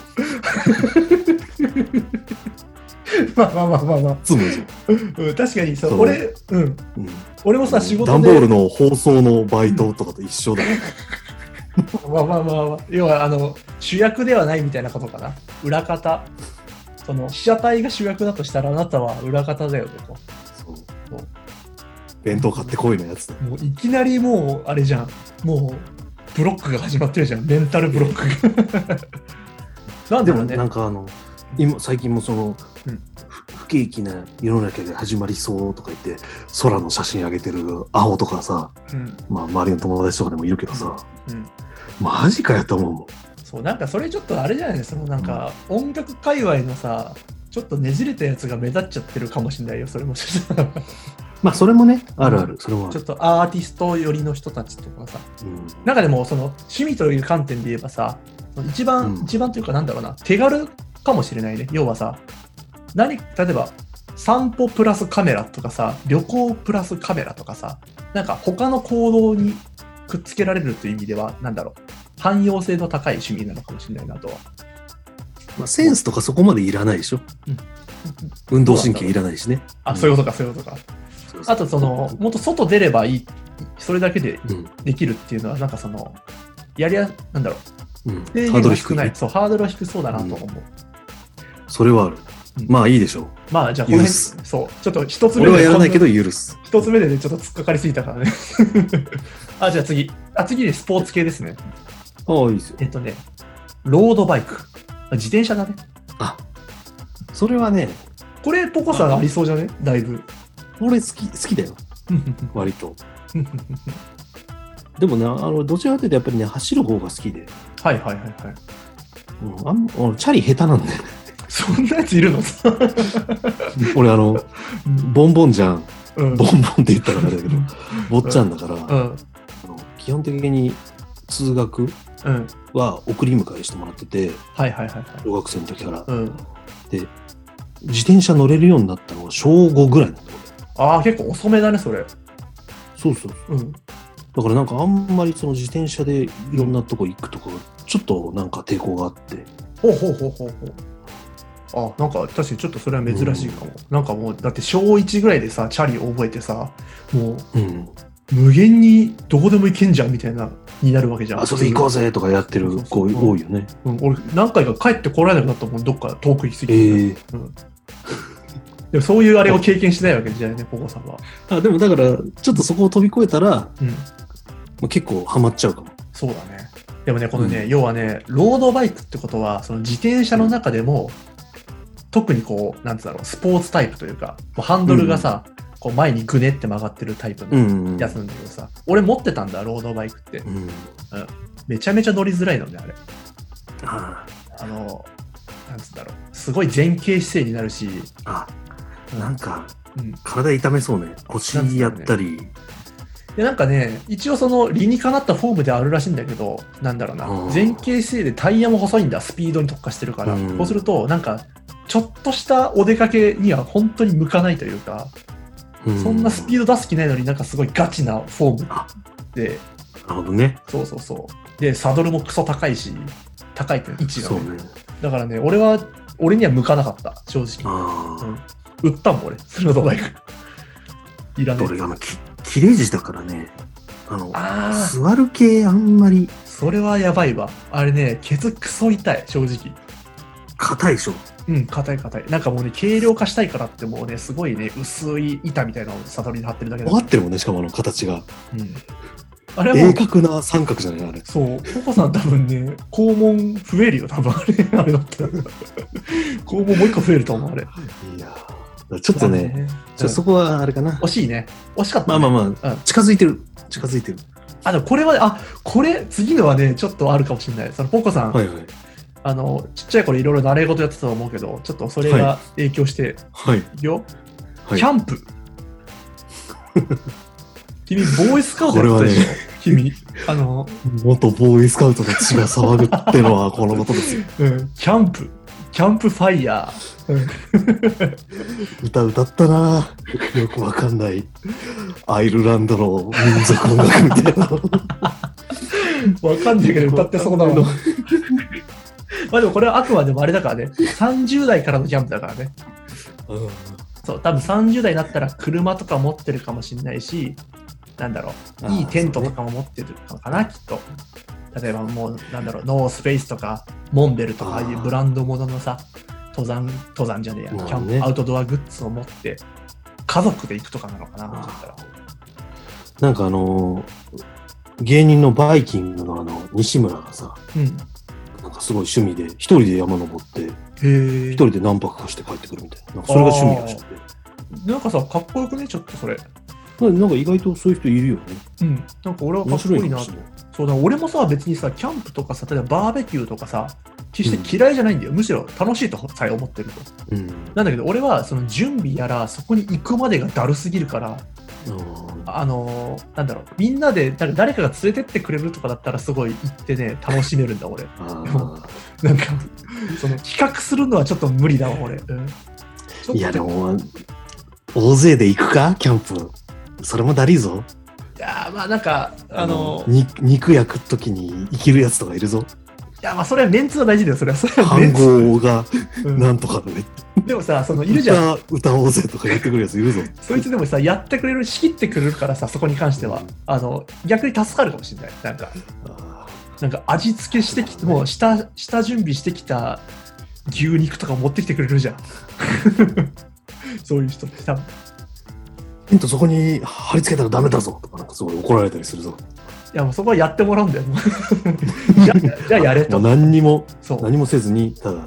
まあまあまあまあまあ。雑務じゃん、うん、確かにそう、俺、うん。うん、俺もさ、仕事段ボールで、の放送のバイトとかと一緒だよ、[laughs] [laughs] まあまあまあまあ、要はあの主役ではないみたいなことかな。裏方。その被写体が主役だとしたらあなたは裏方だよねと。そうそう弁当買ってこいのやつだもういきなりもうあれじゃん。もうブロックが始まってるじゃん。メンタルブロックが。[laughs] なんでもね。なんかあの今最近もその、うんふ不景気な世の中が始まりそうとか言って空の写真上げてる青とかさ、うんまあ、周りの友達とかでもいるけどさ、うんマジかやと思うもん。そうなんかそれちょっとあれじゃないですか、なんか音楽界隈のさ、ちょっとねじれたやつが目立っちゃってるかもしれないよ、それも。ちまあそれもねあるある。それもあるょっ、とアーティスト寄りの人たちとかさ、うん。なんかでもその趣味という観点で言えばさ、一番、うん。一番というかなんだろうな、手軽かもしれないね。要はさ、何、例えば散歩プラスカメラとかさ、旅行プラスカメラとかさ、なんか他の行動にくっつけられるという意味では、なんだろう、汎用性の高い趣味なのかもしれないなとは。まあ、センスとかそこまでいらないでしょ、うん。運動神経いらないしね。あ、そういうことか、そういうことか。あと、その、もっと外出ればいい、それだけでうん。できるっていうのは、なんかその、やりや、なんだろう、うん、制ハードル低いね。限が少ない。そう、ハードルは低そうだなと思う。それはある。まあいいでしょう。まあ、じゃあ、この辺、許す。そう、ちょっと一つ目俺はやらないけど、ど許す。一つ目でね、ちょっと突っかかりすぎたからね。あ、じゃあ次。あ、次ね、スポーツ系ですね。ああ、いいですよ。えっとね、ロードバイク。あ自転車だね。あ、それはね、これ、ポコさんありそうじゃね？だいぶ。俺好き、好きだよ。[laughs] 割と。でもね、あの、どちらかというとやっぱりね、走る方が好きで。はいはいはいはい。うん、あん俺チャリ下手なんだよね。そんなやついるの？[laughs] 俺、あの、ボンボンじゃん。うん。ボンボンって言ったらあれだけど、坊ちゃんだから、あうん。の基本的に通学うん。は送り迎えしてもらってて、はいはいはいはい。小学生の時から。うん。自転車乗れるようになったのは小5ぐらいなんだよ。ああ、結構遅めだね、それ。そうそうそう。うん。だからなんかあんまりその自転車でいろんなとこ行くとか、ちょっとなんか抵抗があって。ほうほうほうほうほう。あ、なんか確かにちょっとそれは珍しいかも。なんかもう、だって小1ぐらいでさ、チャリ覚えてさ、もううん。無限にどこでも行けんじゃんみたいな、になるわけじゃん。遊び行こうぜとかやってる子多いよね。うん、俺、何回か帰ってこられなくなったもん、どっか遠く行きすぎえて。えうん。でもそういうあれを経験しないわけじゃないね、ポコさんは。あ、でもだから、ちょっとそこを飛び越えたら、うん。まあ結構ハマっちゃうかも。そうだね。でもね、このね、要はね、ロードバイクってことは、その自転車の中でも、特にこう、なんつうんだろう、スポーツタイプというか、ハンドルがさ、こう前にぐねって曲がってるタイプのうん。やつなんだけどさ、俺持ってたんだ、ロードバイクってう。ん。めちゃめちゃ乗りづらいのね、あれ。ああの、なんつうんだろう、すごい前傾姿勢になるし、あ、なんか、うん。体痛めそうね。腰やったり。で、なんかね、一応その理にかなったフォームであるらしいんだけど、なんだろうな、うん前傾姿勢でタイヤも細いんだ、スピードに特化してるから、うんそうすると、なんか、ちょっとしたお出かけには本当に向かないというか、うそんなスピード出す気ないのになんかすごいガチなフォームあで、なるほどね。そうそうそう。で、サドルもクソ高いし、高いっていう位置がね。ね。だからね、俺は、俺には向かなかった、正直。ああ。売ったもん、俺、ロードバイク。いらねえ俺、あの、き切れ字だからね。あの、ああ、座る系あんまりそれはやばいわ。あれね、ケツクソ痛い、正直。硬いでしょ。うん、硬い硬い。なんかもうね、軽量化したいからってもうね、すごいね、薄い板みたいなのをサドルに貼ってるだけだ分かってるもんね、しかもあの形が。うん。あれはもう、鋭角な三角じゃないあれ。そう、ココさん多分ね、肛門増えるよ、多分あれ、[laughs] あれだったら。肛門もう一個増えると思う、あれ。いやーちょっとね、ちょうんそこはあれかな。惜しいね。惜しかった、ね。まあまあまあ、うん近づいてる。近づいてる。あ、でもこれは、あ、これ、次のはね、ちょっとあるかもしれない。その、ポコさん、はいはい。あの、ちっちゃい頃いろいろ習い事やってたと思うけど、ちょっとそれが影響して、はい。よ。はいキャンプ。[laughs] 君、ボーイスカウトやってたでしょ、これは君。あの、元ボーイスカウトの血が騒ぐってのは [laughs] このことですよ。うん、キャンプ。キャンプファイヤー。うん歌歌ったなよくわかんない。アイルランドの民族音楽みたいな。[laughs] わかんないけど歌ってそうだわ。[laughs] まあでもこれはあくまでもあれだからね。30代からのキャンプだからね。そう、多分30代になったら車とか持ってるかもしれないし、なんだろう、いいテントとかも持ってるのかな、きっと。例えばもう、なんだろう、ノースペースとか、モンベルとか、いうブランドもののさ、登山、登山じゃねえや、キャンプ、ねアウトドアグッズを持って、家族で行くとかなのかな、もしかしたら。なんかあのー芸人のバイキングのあの、西村がさ、うん。かすごい趣味で、一人で山登って、一。人で何泊かして帰ってくるみたいな。なんかそれが趣味らしくて。なんかさ、かっこよくね、ちょっとそれ。なんか意外とそういう人いるよね。うん。なんか俺はか面っこいいなと。そうだ、俺もさ、別にさ、キャンプとかさ、例えばバーベキューとかさ、決して嫌いじゃないんだよ。むしろ楽しいとさえ思ってると。うん。なんだけど、俺はその準備やら、そこに行くまでがだるすぎるから、あのーなんだろう、みんなで、なんか誰かが連れてってくれるとかだったら、すごい行ってね、楽しめるんだ、俺。[laughs] なんか、その企画するのはちょっと無理だわ、俺。うん、いやでも、大勢で行くか？キャンプ。それもだりーぞ。いやーまあなんか、あのー肉焼くときに生きるやつとかいるぞ。や、まあそれはメンツは大事だよ、それは。それはメ暗ンツ。号がうんなんとかのね。でもさ、そのいるじゃん。歌歌おうぜとか言ってくるやついるぞ。そいつでもさ、やってくれる、仕切ってくれるからさ、そこに関しては、あの、逆に助かるかもしれない。なんか、あなんか味付けしてきて、もう下、下準備してきた牛肉とか持ってきてくれるじゃん。[laughs] そういう人って多分。ヒントそこに貼り付けたらダメだぞとか、なんかすごい怒られたりするぞ。いや、もうそこはやってもらうんだよ。[laughs] じゃあじゃあやれと。何にも。何もせずに、ただ、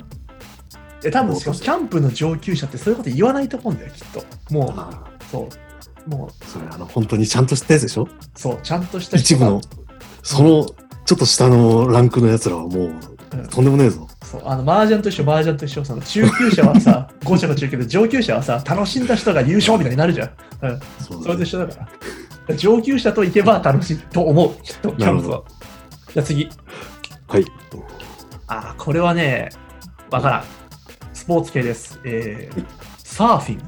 え多分しかもキャンプの上級者ってそういうこと言わないと思うんだよ、きっと。もあう、そう。もう、それあの、本当にちゃんとしたやつでしょ？そう、ちゃんとした一部の、その、ちょっと下のランクのやつらはもう、うんとんでもねえぞ。そう、あの、麻雀と一緒、麻雀と一緒、その中級者はさ、5者が中級で、上級者はさ、楽しんだ人が優勝みたいになるじゃん。うん。そうそれと一緒だから。上級者と行けば楽しいと思う、きっと、キャンプは。じゃあ次。はい。あー、これはね、わからん。スポーツ系です。えー、サーフィン。ち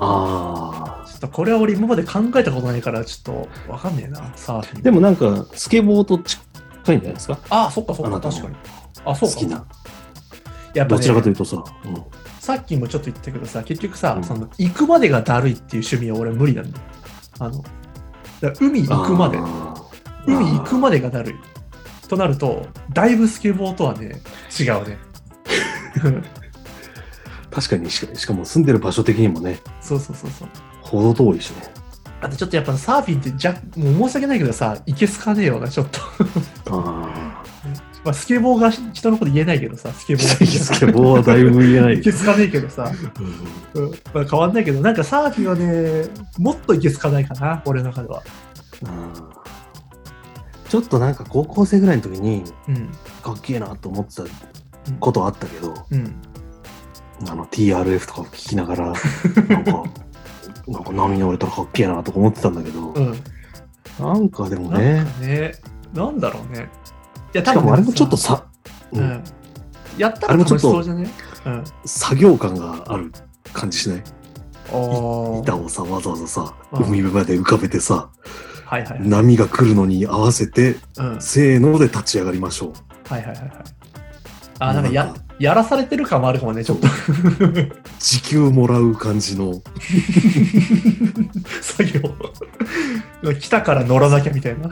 あょっとこれは俺今まで考えたことないから、ちょっとわかんねえな、サーフィあ。ン。でもなんか、スケボーと近いんじゃないですか？あー、そっかそっか、確かに。あ、そうか。好きな。やっぱどちらかといね、うとさ、うん。さっきもちょっと言ったけどさ、結局さ、うんその行くまでがだるいっていう趣味は俺無理なんだよ。あの、海行くまで、海行くまでがだるい。となると、だいぶスケボーとはね、違うね。[laughs] 確かにしか、も住んでる場所的にもね、そうそうそうそう。ほど遠いしね。あとちょっとやっぱサーフィンってじゃ、もう申し訳ないけどさ、いけすかねえよな、ちょっと。あまあ、スケボーが人のこと言えないけどさ、スケボーあ。[laughs] スケボーはだいぶ言えないい。けすかねえけどさ、うんまあ、変わんないけど、なんかサーフィンはね、もっといけすかないかな、俺の中では。うんちょっとなんか高校生ぐらいの時にうん。かっけえなと思ってたことあったけど、うん。あの TRF とか聞きながら、なんか、[laughs] なんか波に乗れたらかっけえなとか思ってたんだけど、うん。なんかでもね、かね、なんだろうね。いや、しかもあれもちょっとさ、さ、ううんん。やったら楽しあれもちょっとそうじゃねうん。作業感がある感じしない？ああ。板をさ、わざわざさ、うん海辺まで浮かべてさ、はいはいはい。波が来るのに合わせて、うん。はいせーので立ち上がりましょう。はいはいはい。あー、なんかややらされてる感もあるかもね、ちょっと。時給もらう感じの、[laughs] 作業。来たから乗らなきゃみたいな。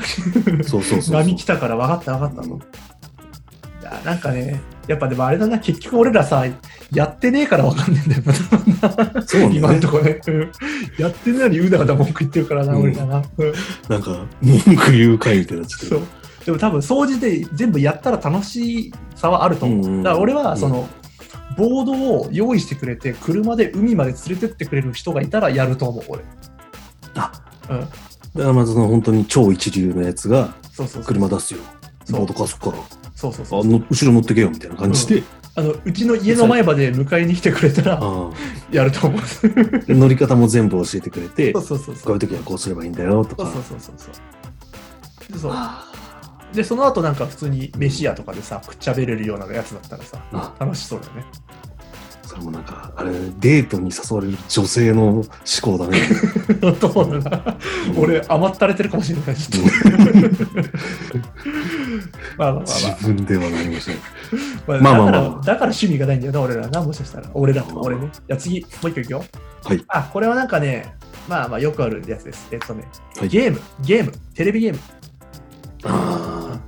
そうそうそう。波来たから分かった分かったの。いや、なんかね、やっぱでもあれだな、結局俺らさ、やってねえから分かんねえんだよな。そうね今んとこね。うんやってねえのにうだうだ文句言ってるからな、うん俺らな。うんなんか、文句言う会みたいになそう。でも多分、掃除で全部やったら楽しさはあると思う。うんうんだから俺は、その、ボードを用意してくれて、車で海まで連れてってくれる人がいたらやると思う、俺。あ、うん。だからまずその本当に超一流のやつが。車出すよ。そうボード貸すから、そうそうそうあの後ろ乗ってけよみたいな感じで、あの。うちの家の前まで迎えに来てくれたら、あ [laughs] やると思う。乗り方も全部教えてくれて、[laughs] そうそうそうそう。こういう時はこうすればいいんだよとか。そうそうそうそうそう。でその後なんか普通に飯屋とかでさ、くっちゃべれるようなやつだったらさ、あ楽しそうだよね。それもなんか、あれ、デートに誘われる女性の思考だね。[laughs] そうだ？な。俺、甘ったれてるかもしれない。ちょっとまあまあまあまあ自分では何もしない。まあ、まあまあまあだから、だから趣味がないんだよな、俺らな、もしかしたら。俺らと俺ね。いや、次、もう一個いくよ。はい。あ、これはなんかね、まあまあよくあるやつです。えっとね、はいゲーム、ゲーム、テレビゲーム。あ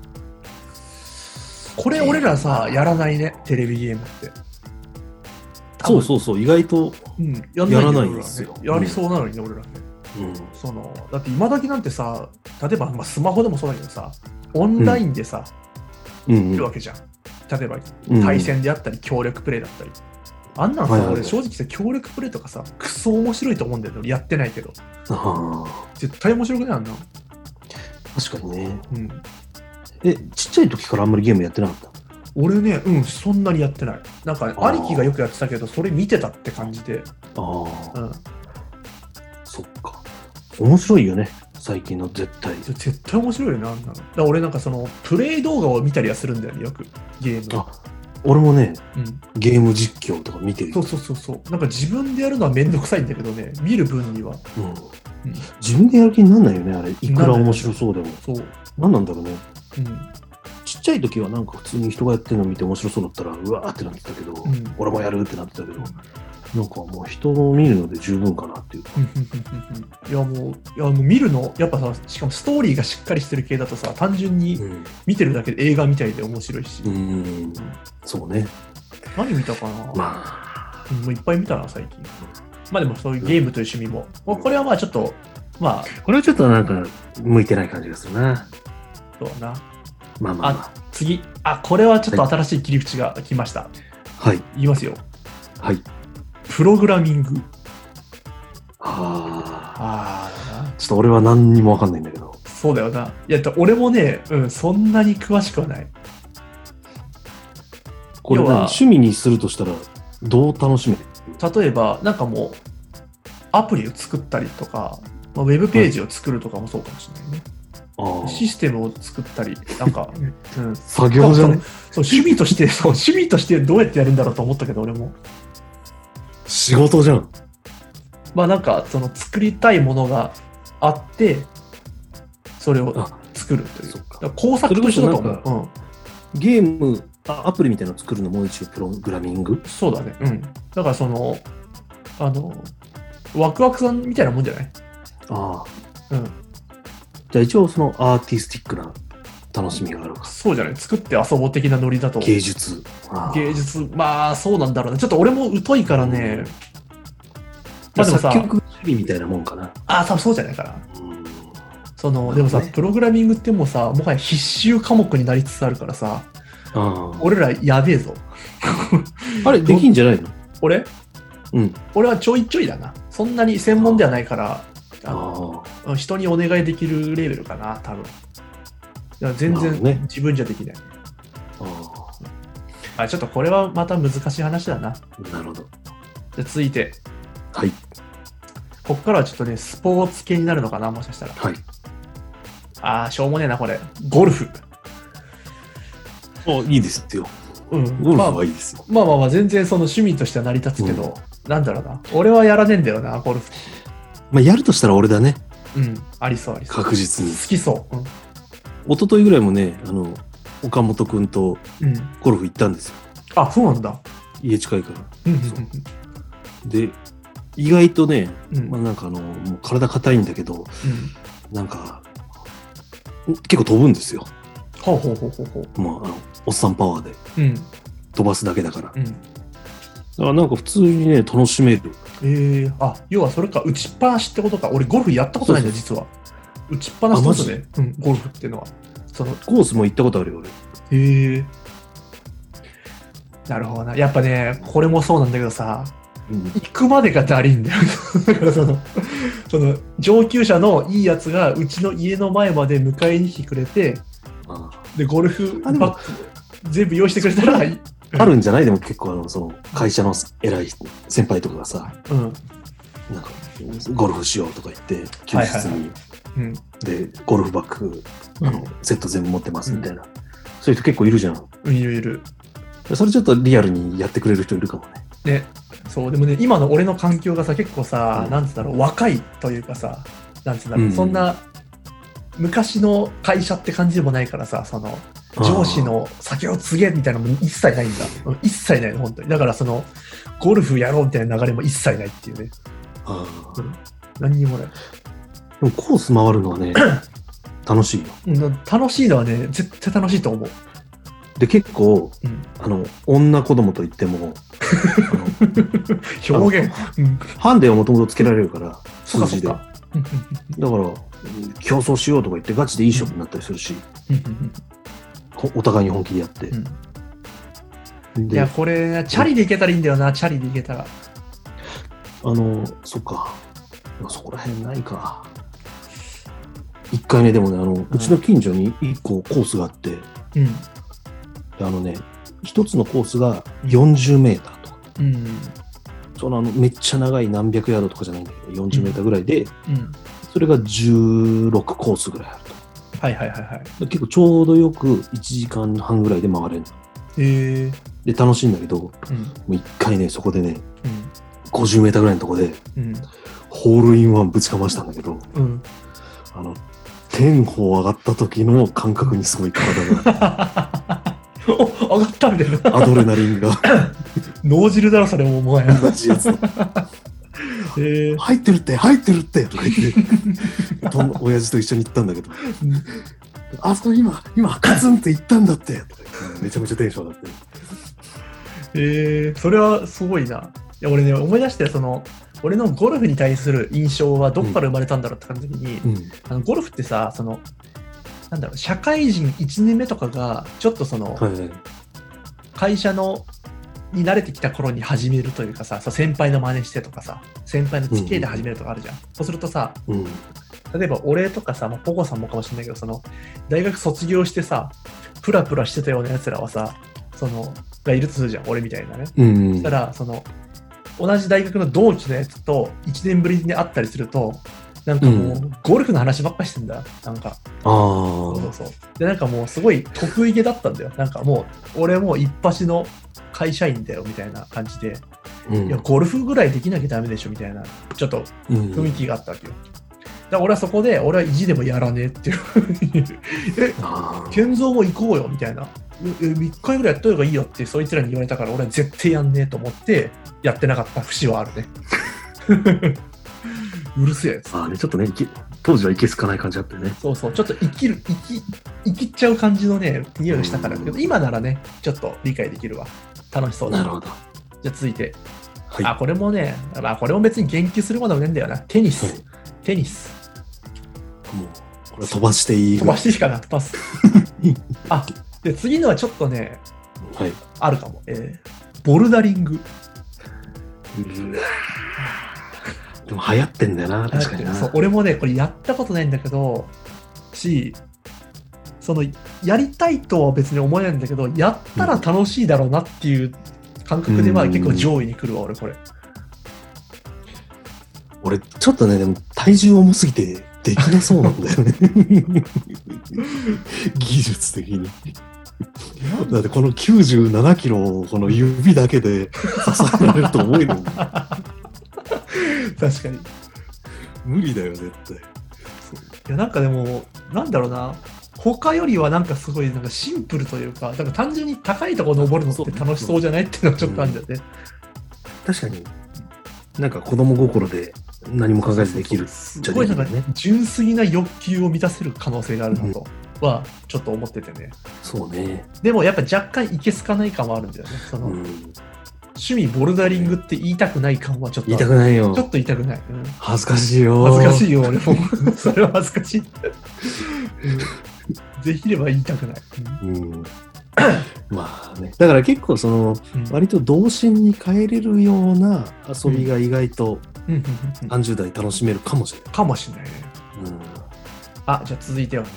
これ俺らさ、やらないね、テレビゲームって。あ。そうそうそう、意外と、うん、やらないんですよやりそうなのにね、俺らね。うん、その、だって今時なんてさ、例えば、まあ、スマホでもそうだけどさ、オンラインでさ、うんいるわけじゃん。例えば、うん対戦であったり、協力プレイだったり。あんなんさ、俺正直さ、協力プレイとかさ、クソ面白いと思うんだよね。俺やってないけど。あ絶対面白くないあんな。あ、確かにね。うん。え、ちっちゃい時からあんまりゲームやってなかった？俺ね、うん、そんなにやってない。なんか、兄貴がよくやってたけど、それ見てたって感じで。ああ、うん。そっか。面白いよね、最近の絶対。絶対面白いよね、あんなの。だ俺なんかその、プレイ動画を見たりはするんだよね、よく。ゲーム。あ俺もね、うん。ゲーム実況とか見てるよそうそうそうそう。なんか自分でやるのはめんどくさいんだけどね、見る分には。うんうん自分でやる気になんないよね、あれ。いくら面白そうでも。そう。何なんだろうね。うん。ちっちゃい時はなんか普通に人がやってるの見て面白そうだったら、うわーってなってたけど、ん俺もやるってなってたけど、なんかもう人の見るので十分かなっていうか。いやもう、いやもう見るの、やっぱさ、しかもストーリーがしっかりしてる系だとさ、単純にうん。見てるだけで映画みたいで面白いし。うん。そうね。何見たかな、まうんもういっぱい見たな、最近。まあでもそういうゲームという趣味も。もうこれはまあちょっと、まあ、あ、これはちょっとなんか、向いてない感じがするな。そうだな。まあまあまあ、次。あ、これはちょっと新しい切り口が来ました。あ。はい。言いますよ。はい。プログラミング。ああ。ああ。ちょっと俺は何にもわかんないんだけど。そうだよな。いや、だ俺もね、うん、そんなに詳しくはない。これ要は何趣味にするとしたら、どう楽しめる？例えば、なんかもう、アプリを作ったりとか、まあ、ウェブページを作るとかもそうかもしれないね。ああ。システムを作ったり、なんか、[laughs] うん、作業じゃねそう趣味として、そう趣味としてどうやってやるんだろうと思ったけど、俺も。仕事じゃん。まあなんか、その作りたいものがあって、それをあ作るという。そっか工作としてだと思う。うん。ゲーム、あアプリみたいなの作るのも一応プログラミング？そうだね。うん。だからその、あの、ワクワクさんみたいなもんじゃない？ああ。うん。じゃあ一応そのアーティスティックな楽しみがあるか。そうじゃない？作って遊ぼう的なノリだと。芸術。ああ芸術、まあそうなんだろうね。ちょっと俺も疎いからね。まあでもさ、作曲趣味みたいなもんかな。ああ、多分そうじゃないかな。うんその、でもさ、ねプログラミングってもうさ、もはや必修科目になりつつあるからさ、あ俺らやべえぞ。あ。あれ、できんじゃないの？俺？うん。俺はちょいちょいだな。そんなに専門ではないから、ああの人にお願いできるレベルかな、多分。いや全然自分じゃできない。あ。ああちょっとこれはまた難しい話だな。なるほど。ゃあ続いて、はい。こっからはちょっとね、スポーツ系になるのかな、もしかしたら。はい。ああ、しょうもねえな、これ。ゴルフ。あ、いいですよ。うん。ゴルフまあはいいですよ。まあまあまあ、全然その趣味としては成り立つけど、なんだろうな。俺はやらねえんだよな、ゴルフ。まあ、やるとしたら俺だね。うん。ありそう、ありそう。確実に好。きそう。うん。一昨日ぐらいもね、あの、岡本くんとうん、ゴルフ行ったんですよ。あ、そうなんだ。家近いから。うんそうで、意外とね、うんうんまあ、なんかあの、もう体硬いんだけど、うん。なんか、結構飛ぶんですよ。ほうほうほうほうほう。まあ、あの、おっさんパワーでうん。飛ばすだけだから。だうん。からなんか普通にね、楽しめる。ええあ、要はそれか、打ちっぱなしってことか。俺、ゴルフやったことないんだよ、実は。打ちっぱなしってことね。うん、ゴルフっていうのは。その、コースも行ったことあるよ、俺。へえなるほどな。やっぱね、これもそうなんだけどさ、うん。行くまでがだりいんだよ。[laughs] だからその、その、上級者のいいやつが、うちの家の前まで迎えに来てくれて、あで、ゴルフバッグ全部用意してくれたら、いあるんじゃない？でも結構あの、その、会社の偉い先輩とかがさ、うん、なんか、ゴルフしようとか言って、休日に、うん、で、ゴルフバッグ、あのうん、セット全部持ってますみたいな。そういう人結構いるじゃん。うん、いるいる。それちょっとリアルにやってくれる人いるかもね。ね、そう、でもね、今の俺の環境がさ、結構さ、うん。なんつうんだろう、若いというかさ、なんつうんだろう、うん。そんな、昔の会社って感じでもないからさ、その、上司の酒を告げみたいなのも一切ないんだ。うん一切ないの、本当に。だから、その、ゴルフやろうみたいな流れも一切ないっていうね。うん何にもない。でもコース回るのはね、[clears throat] 楽しいよ。うん楽しいのはね、絶対楽しいと思う。で、結構、うん、あの、女子供と言っても、[laughs] 表現。うん、ハンデはもともとつけられるから、数字で。だ。から、うん競争しようとか言ってガチでいい勝負になったりするし、うんうんほお互いに本気でやってうん。うんいで、や、あこれ、チャリで行けたらいいんだよな、チャリで行けたら。の、そっか。そこら辺ないか。一回ね、でもね、あの、うちの近所に一個コースがあって、うん。であのね、一つのコースが40メーターとか、うん。そのあの、めっちゃ長い何百ヤードとかじゃないんだけど、40メーターぐらいで、うん。それが16コースぐらいあると。はいはいはいはい。で結構ちょうどよく1時間半ぐらいで回れるの。ええで、楽しいんだけど、もうん。う一回ね、そこでね、うん。50メーターぐらいのとこで、うん。ホールインワンぶちかましたんだけど、うん。あの、天保上がった時の感覚にすごい体が、[laughs] お、上がったみたいな。アドレナリンが [laughs] 脳汁だろ、それももはや。同じやつの [laughs] ええ入ってるって入ってるってとか言って、[laughs] とん親父と一緒に行ったんだけど、あそこ今、今、カツンって言ったんだってとかめちゃめちゃテンション上がって。えー、それはすごいな。いや、俺ね、思い出して、その、俺のゴルフに対する印象はどこから生まれたんだろうって感じた時に、うん。あのゴルフってさ、その、なんだろう、社会人1年目とかが、ちょっとその、はいはい。会社の、に慣れてきた頃に始めるというかさ、先輩の真似してとかさ、先輩の付き合いで始めるとかあるじゃん。そうするとさ、うん。例えば俺とかさ、まあ、ポコさんもかもしれないけど、その、大学卒業してさ、プラプラしてたような奴らはさ、その、がいるとするじゃん、俺みたいなね。うん。そしたら、その、同じ大学の同期のやつと1年ぶりに会ったりすると、なんかもう、うゴルフの話ばっかしてんだ。なんか、あそうそうそう。で、なんかもうすごい得意げだったんだよ。なんかもう、俺もう一発の会社員だよ、みたいな感じで、あ。うんいや、ゴルフぐらいできなきゃダメでしょ、みたいな、ちょっとうん雰囲気があったわけよ。だから俺はそこで、俺は意地でもやらねえっていうふうに [laughs] え、健三も行こうよみたいな。え1回ぐらいやった方がいいよってそいつらに言われたから俺は絶対やんねえと思ってやってなかった節はあるね。[laughs] うるせえやつ。あーね、ちょっとね、当時はいけすかない感じあってね。そうそう、ちょっと生きる、生き、生きっちゃう感じのね、匂いがしたからだけど、今ならね、ちょっと理解できるわ。楽しそうだなるほど。じゃあ続いて。はい。あ、これもね、まあこれも別に言及するものはねえんだよな。テニス。はいテニス。もう、これ飛ばしていい？飛ばしていいかな、パス。[laughs] あ、で、次のはちょっとね、はい。あるかも。えーボルダリング。でも流行ってんだよな、確かにな。そう俺もね、これやったことないんだけど、し、その、やりたいとは別に思えないんだけど、やったら楽しいだろうなっていう感覚ではうん結構上位に来るわ、俺、これ。俺、ちょっとね、でも体重重すぎてできなそうなんだよね。[laughs] 技術的に。だってこの97キロをこの指だけで支えられると思えるもん。確かに。い無理だよ、絶対。や、なんかでも、なんだろうな。他よりはなんかすごいなんかシンプルというか、なんか単純に高いところ登るのって楽しそうじゃないっていうのはちょっとあるんだよね。確かに、なんか子供心で何も考えずできる。すごいなんかね純粋な欲求を満たせる可能性があるなとはちょっと思っててね。そうね。でもやっぱ若干いけすかない感はあるんだよね。その、うん。趣味ボルダリングって言いたくない感はちょっと言いたくないよちょ。っと言いたくない。うん恥ずかしいよ。い。恥ずかしいよ、俺も。[laughs] それは恥ずかしい。[laughs] うんできれば言いたくない。うん。まあね。だから結構その、うん割と童心に帰れるような遊びが意外とうんうんうんうん30代楽しめるかもしれない。かもしれないね。うん。あ、じゃあ続いてはね。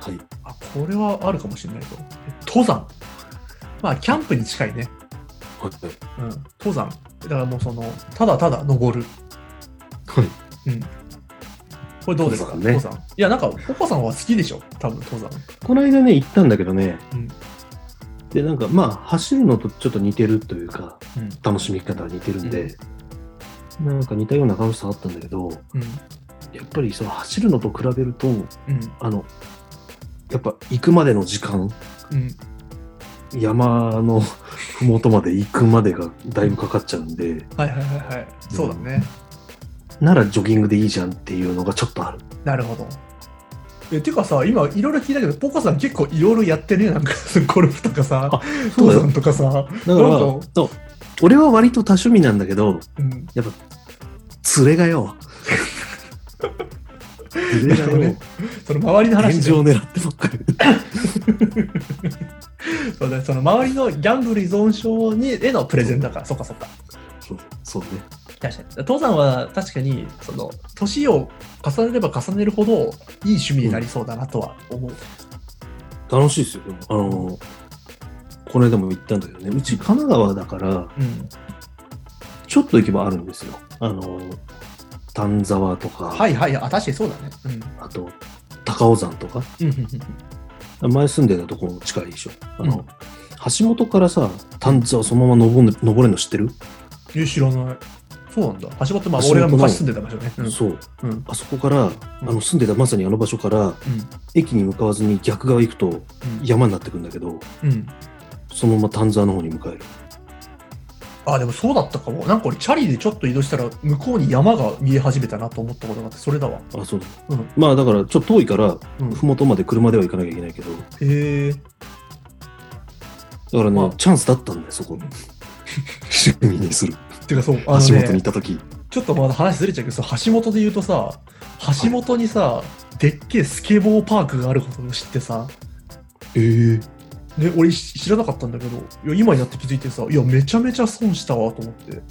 はい。あ、これはあるかもしれないと。登山。まあ、キャンプに近いね。はい。うん。登山。だからもうその、ただただ登る。はい。うん。これどうですか登山ね。いや、なんか、ポコさんは好きでしょ？多分、登山。この間ね、行ったんだけどね。うんで、なんかまあ、走るのとちょっと似てるというか、うん。楽しみ方が似てるんで、なんか似たような楽しさあったんだけど、うん。やっぱりその走るのと比べると、うん。あの、やっぱ行くまでの時間、うん。山のふもとまで行くまでがだいぶかかっちゃうんで、はいはいはいはい。そうだね。ならジョギングでいいじゃんっていうのがちょっとある。なるほど。え、てかさ、今いろいろ聞いたけど、ポコさん結構いろいろやってね、なんか、ゴルフとかさ登山とかさ。だからそう俺は割と多趣味なんだけど、うん。やっぱ、連れがよ。連れがよね。その周りの話で、を狙ってばっかり。[laughs] そうだねその周りのギャンブル依存症にへのプレゼンだから、そっかそっか。そうそうね。確かに。登山は確かに、その、年を重ねれば重ねるほど、いい趣味になりそうだなとは思う。楽しいですよ。でもあの、この間も言ったんだけどね、うち神奈川だから、うん。ちょっと行けばあるんですよ。あの、丹沢とか、はいはい。あ、確かにそうだね。うん。あと、高尾山とか、うんうんうん前住んでたとこも近いでしょ。あの、うん橋本からさ、丹沢そのまま登る登れるの知ってる、え、知らない。そうなんだ。橋本、まあ、俺が昔住んでた場所ね。うん。そう。うん。あそこから、あの住んでたまさにあの場所から、駅に向かわずに逆側行くと山になってくんだけど。そのまま丹沢の方に向かえる。あ、でもそうだったかも。なんか俺、チャリでちょっと移動したら、向こうに山が見え始めたなと思ったことがあって、それだわ。あ、そう。うんまあだから、ちょっと遠いから、うん。ふもとまで車では行かなきゃいけないけど、へえ。だからね、まあチャンスだったんだよ、そこ。[laughs] 趣味にする。てかそう、あの橋本に行ねっ、た時。ちょっとまだ話ずれちゃうけど、橋本で言うとさ、橋本にさ、でっけえスケボーパークがあることを知ってさ、ええね、俺し知らなかったんだけど、いや今になって気づいてさ、いや、めちゃめちゃ損したわと思って。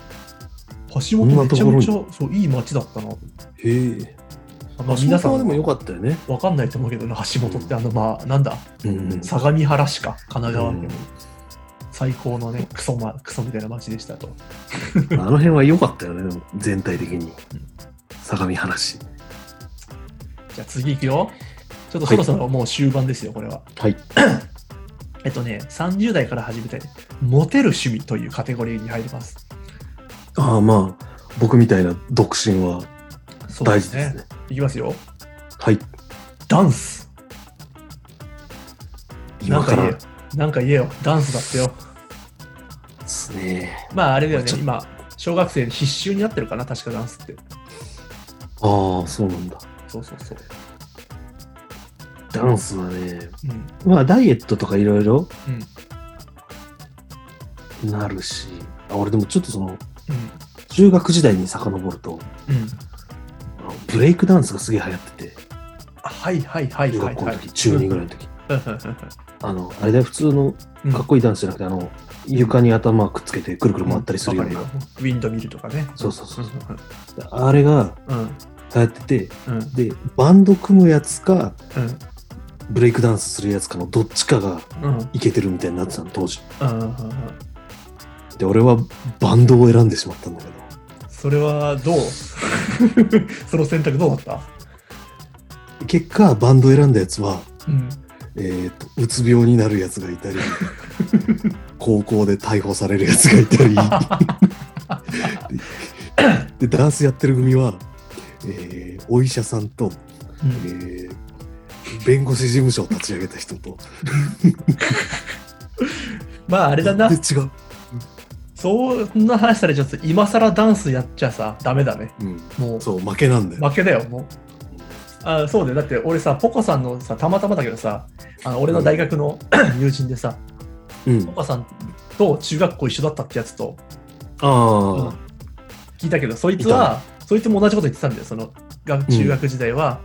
橋本めちゃめちゃそういい街だったなと。へえ。まあ、皆さんはでも良かったよね。わかんないと思うけどね、橋本ってあの、まあ、なんだ、うんうん。相模原市か、神奈川県のうん最高のね、クソ,、ま、クソみたいな街でしたと。[laughs] あの辺は良かったよね、でも全体的に。相模原市。じゃあ次行くよ。ちょっとそろそろもう終盤ですよ、これは。はい。[coughs] えっとね、30代から始めて、モテる趣味というカテゴリーに入ります。ああ、まあ、僕みたいな独身は大事ですね。いきますよ。はい。ダンス。なんか言えよ。なんか言えよ。ダンスだってよ。ね。まああれだよね今、小学生必修になってるかな、確かダンスって。ああ、そうなんだ。そうそうそう。ダンスはね、うん。まあ、ダイエットとかいろいろうん。なるし、あ俺でもちょっとその、うん。中学時代に遡ると、うん。ブレイクダンスがすげえ流行ってて、はいはいはい中はいはい。学校の時、中2ぐらいの時。うんあの、あれだよ、普通のうんかっこいいダンスじゃなくて、あの、床に頭くっつけてくるくる回ったりするようなわか、るよウィンドミルとかね。そうそうそううあれがんうん。流行ってて、うん。で、バンド組むやつか、うん。ブレイクダンスするやつかのどっちかがうん。いけてるみたいになってたの、当時。うん。うん。で、俺はバンドを選んでしまったんだけど、それはどう？[laughs] その選択どうだった？結果、バンド選んだやつは、うん。えっ、と、うつ病になるやつがいたり、[laughs] 高校で逮捕されるやつがいたり、で、ダンスやってる組は、えーお医者さんと、えー弁護士事務所を立ち上げた人と、[laughs] まああれだなで、違う。そんな話されちゃうと今更ダンスやっちゃさダメだねうん、もうそう、負けなんだよ。負けだよもうあそうだよ。だって俺さポコさんのさたまたまだけどさあの俺の大学の友人でさうん。ポ。コさんと中学校一緒だったってやつとああ、聞いたけどそいつはそいつも同じこと言ってたんだよ。そのが中学時代は、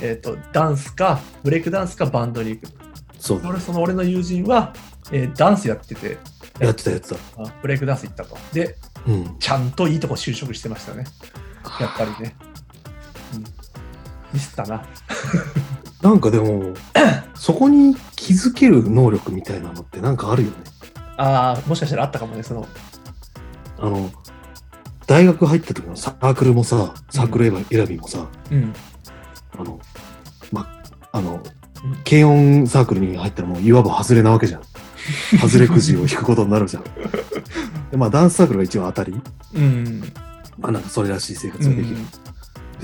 えっ、とダンスかブレイクダンスかバンドに行く。そう。だ。俺その俺の友人は、えーダンスやってて。やってたやつだ。あブレイクダンス行ったと。でうん。ちゃんといいとこ就職してましたね。やっぱりね、うん、ミスったな [laughs] なんかでも、[clears throat] そこに気づける能力みたいなのってなんかあるよね。ああもしかしたらあったかもねそのあの、大学入った時のサークルもさ、サークル選びもさ、うんあの、ま、あのうん、軽音サークルに入ったらもういわば外れなわけじゃん。[laughs] 外れくじを引くことになるじゃん。[laughs] で、まあダンスサークルが一応当たり、うんまあなんかそれらしい生活うんができる。で、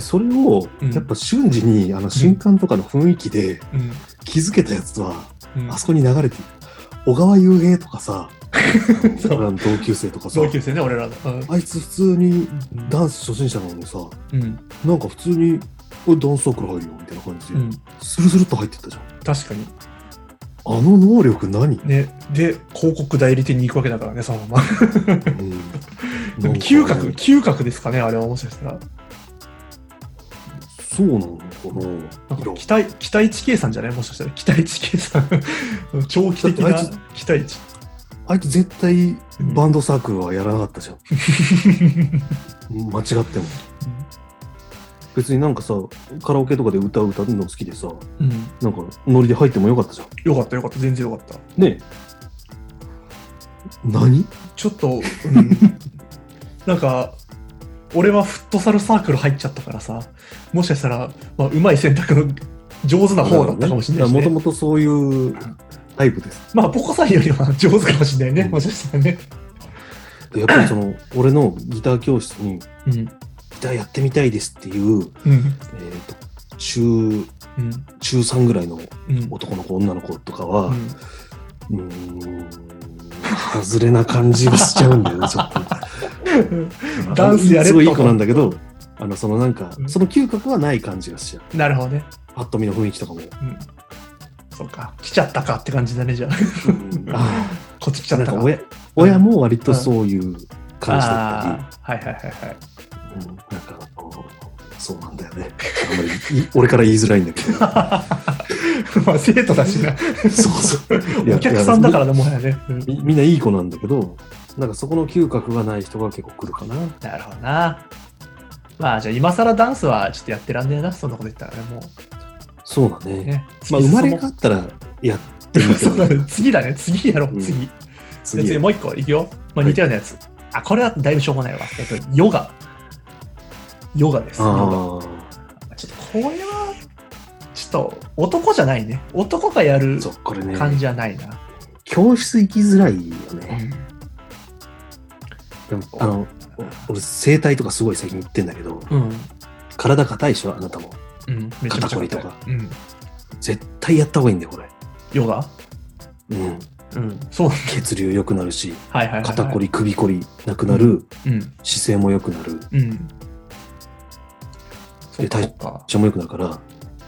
それをうん、やっぱ瞬時に、あの、新刊とかの雰囲気でうん。気づけたやつは、うん。あそこに流れてる。小川雄平とかさ、[laughs] 同級生とかさ、同級生ね俺らの。あいつ普通にダンス初心者なのにさ、うん。なんか普通に、これダンスサークル入るよみたいな感じで、うん。スルスルっと入ってったじゃん。確かに。あの能力何、ね。で広告代理店に行くわけだからねそのまま。うん、[laughs] 嗅覚嗅覚ですかねあれはもしかしたらそうなのかななんか期待期待値計算じゃない？もしかしたら。期待値計算長期的な期待値あいつ絶対バンドサークルはやらなかったじゃん。[laughs] 間違っても。別になんかさ、カラオケとかで歌う歌うの好きでさ、うん。なんかノリで入ってもよかったじゃん。よかったよかった。全然よかった。ねえ。何ちょっと、うん、[laughs] なんか俺はフットサルサークル入っちゃったからさもしかしたら、まあ、うまい選択の上手な方だったかもしれないし、ね。もともとそういうタイプです。まあポコさんよりは上手かもしれないね、うん。もしかしたらね。でやっぱりその、俺のギター教室に、うん。ギターやってみたいですっていう、うん。えっ、と、中、うん。中3ぐらいのうん。男の子、女の子とかは、うん。うーん、外れな感じがしちゃうんだよね、ちょっと。ダンスやれとすごいいい子なんだけど、あの、そのなんかう、んその嗅覚はない感じがしちゃう。なるほどね、パッと見の雰囲気とかも。うん、そうか来ちゃったかって感じだねじゃあうんあ [laughs] こっち来ちゃったか親、親も割とそういう感じだったり、はいはいはいはい。うんなんかそうなんだよね。あんまりい俺から言いづらいんだけど。[laughs] まあ生徒だしな。そうそう。お客さんだからね、もはやね。うんみみんないい子なんだけど、なんかそこの嗅覚がない人が結構来るかな。なるほどな。まあじゃあ今更ダンスはちょっとやってらんねえな、そんなこと言ったらね、もそうだね。うね。まあ生まれ変がわったらやってみて [laughs] そうだね、次だね、次やろう、うん次。次次もう一個いくよ。まあ、似たようなやつ。あ、これはだいぶしょうもないわ。えっと、ヨガ。ヨガです。ヨあガ。ちょっとこれは、ちょっと男じゃないね。男がやる感じじゃないな。教室行きづらいようね。んでもあの、俺、整体とかすごい最近行ってんだけど、うん。体硬いでしょ、あなたも。うん。肩こりとかうん。絶対やった方がいいんだよ、これ。ヨガ？うん。うん。そう。血流良くなるし、はいはいはい、はい。肩こり、首こりなくなる、うん。姿勢も良くなる、うん。そでっかそっか。血も良くなるから、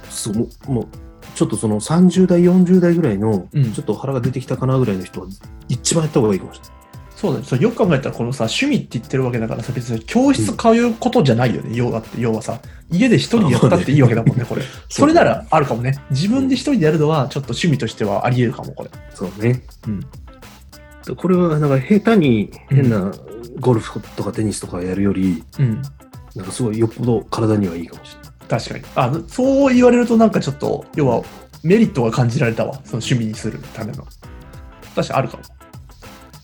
そうもう、もうちょっとその30代、40代ぐらいの、うんちょっと腹が出てきたかなぐらいの人は、一番やった方がいいかもしれない。そうだね。そうよく考えたら、このさ、趣味って言ってるわけだからさ、別に教室通うことじゃないよね、ヨガって。要はさ、家で一人でやったっていいわけだもんね、これ。それならあるかもね。自分で一人でやるのは、ちょっと趣味としてはあり得るかも、これ。そうね。うん。これは、なんか下手に変なゴルフとかテニスとかやるより、うん。なんかすごいよっぽど体にはいいかもしれない。確かに。あ、そう言われるとなんかちょっと、要はメリットが感じられたわ。その趣味にするための。確かにあるかも。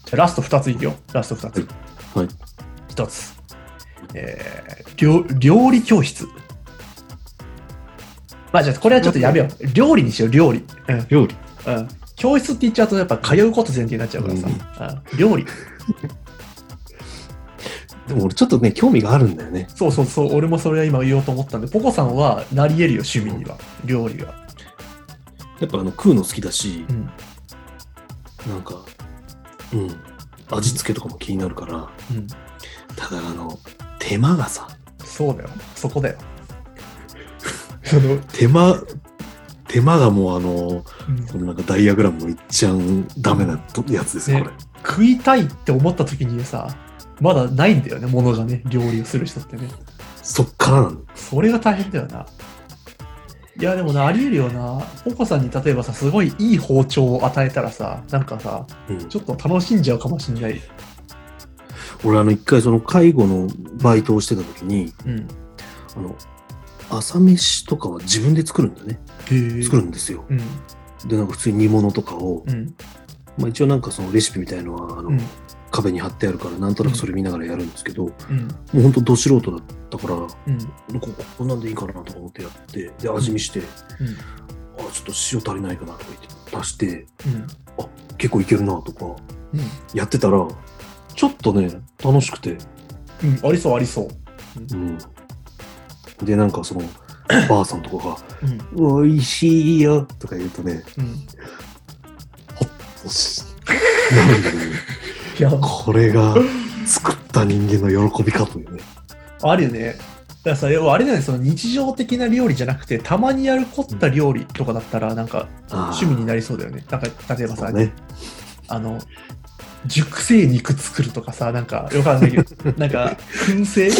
じゃあラスト2ついくよ。ラスト2つ。はい。1つ。えー、料料理教室。まあじゃあこれはちょっとやめよう。料理にしよう、料理。うん。料理。うん。教室って言っちゃうとやっぱ通うこと前提になっちゃうからさ。うん、料理。[laughs] でも俺ちょっとね、興味があるんだよね。そうそうそう。俺もそれは今言おうと思ったんで、ポコさんはなり得るよ、趣味には。料理が。やっぱあの食うの好きだし、うん。なんか、うん、味付けとかも気になるから、うん。ただあの、手間がさ、そうだよ。そこだよ。[laughs] その、手間、手間がもうあの、うんこのなんかダイアグラムの一番ダメなとやつですよ、ねこれ。食いたいって思った時にさ、まだないんだよね、ものがね、料理をする人ってね。そっからなの。それが大変だよな。いや、でもな、あり得るよな。ポコさんに例えばさ、すごいいい包丁を与えたらさ、なんかさ、うん、ちょっと楽しんじゃうかもしんない。俺あの一回その介護のバイトをしてた時に、うん。あの、朝飯とかは自分で作るんだよね。作るんですよ。うん。で、なんか普通に煮物とかを、うん。まあ一応なんかそのレシピみたいのは、あの、うん。壁に貼ってあるから、なんとなくそれ見ながらやるんですけど、もうん。うほんとど素人だったから、こうん。ここんなんでいいかなとか思ってやって、で、味見して、うん。あ、ちょっと塩足りないかなとか言って足して、うん。結構いけるなとか、うん。やってたら、ちょっとね、楽しくて、うん。ありそう、ありそう。うん。で、なんかその、[coughs] ばあさんとかが、うん。美味しいよとか言うとね、うん。ほっとし、なんだろうね。いや、これが作った人間の喜びかというね。あるよね。だからさ、要はあれだよね、その日常的な料理じゃなくて、たまにやる凝った料理とかだったら、なんか趣味になりそうだよね。なんか、例えばさ、ね。あの、熟成肉作るとかさ、なんか、よくわかんないけど、[laughs] なんか、燻製？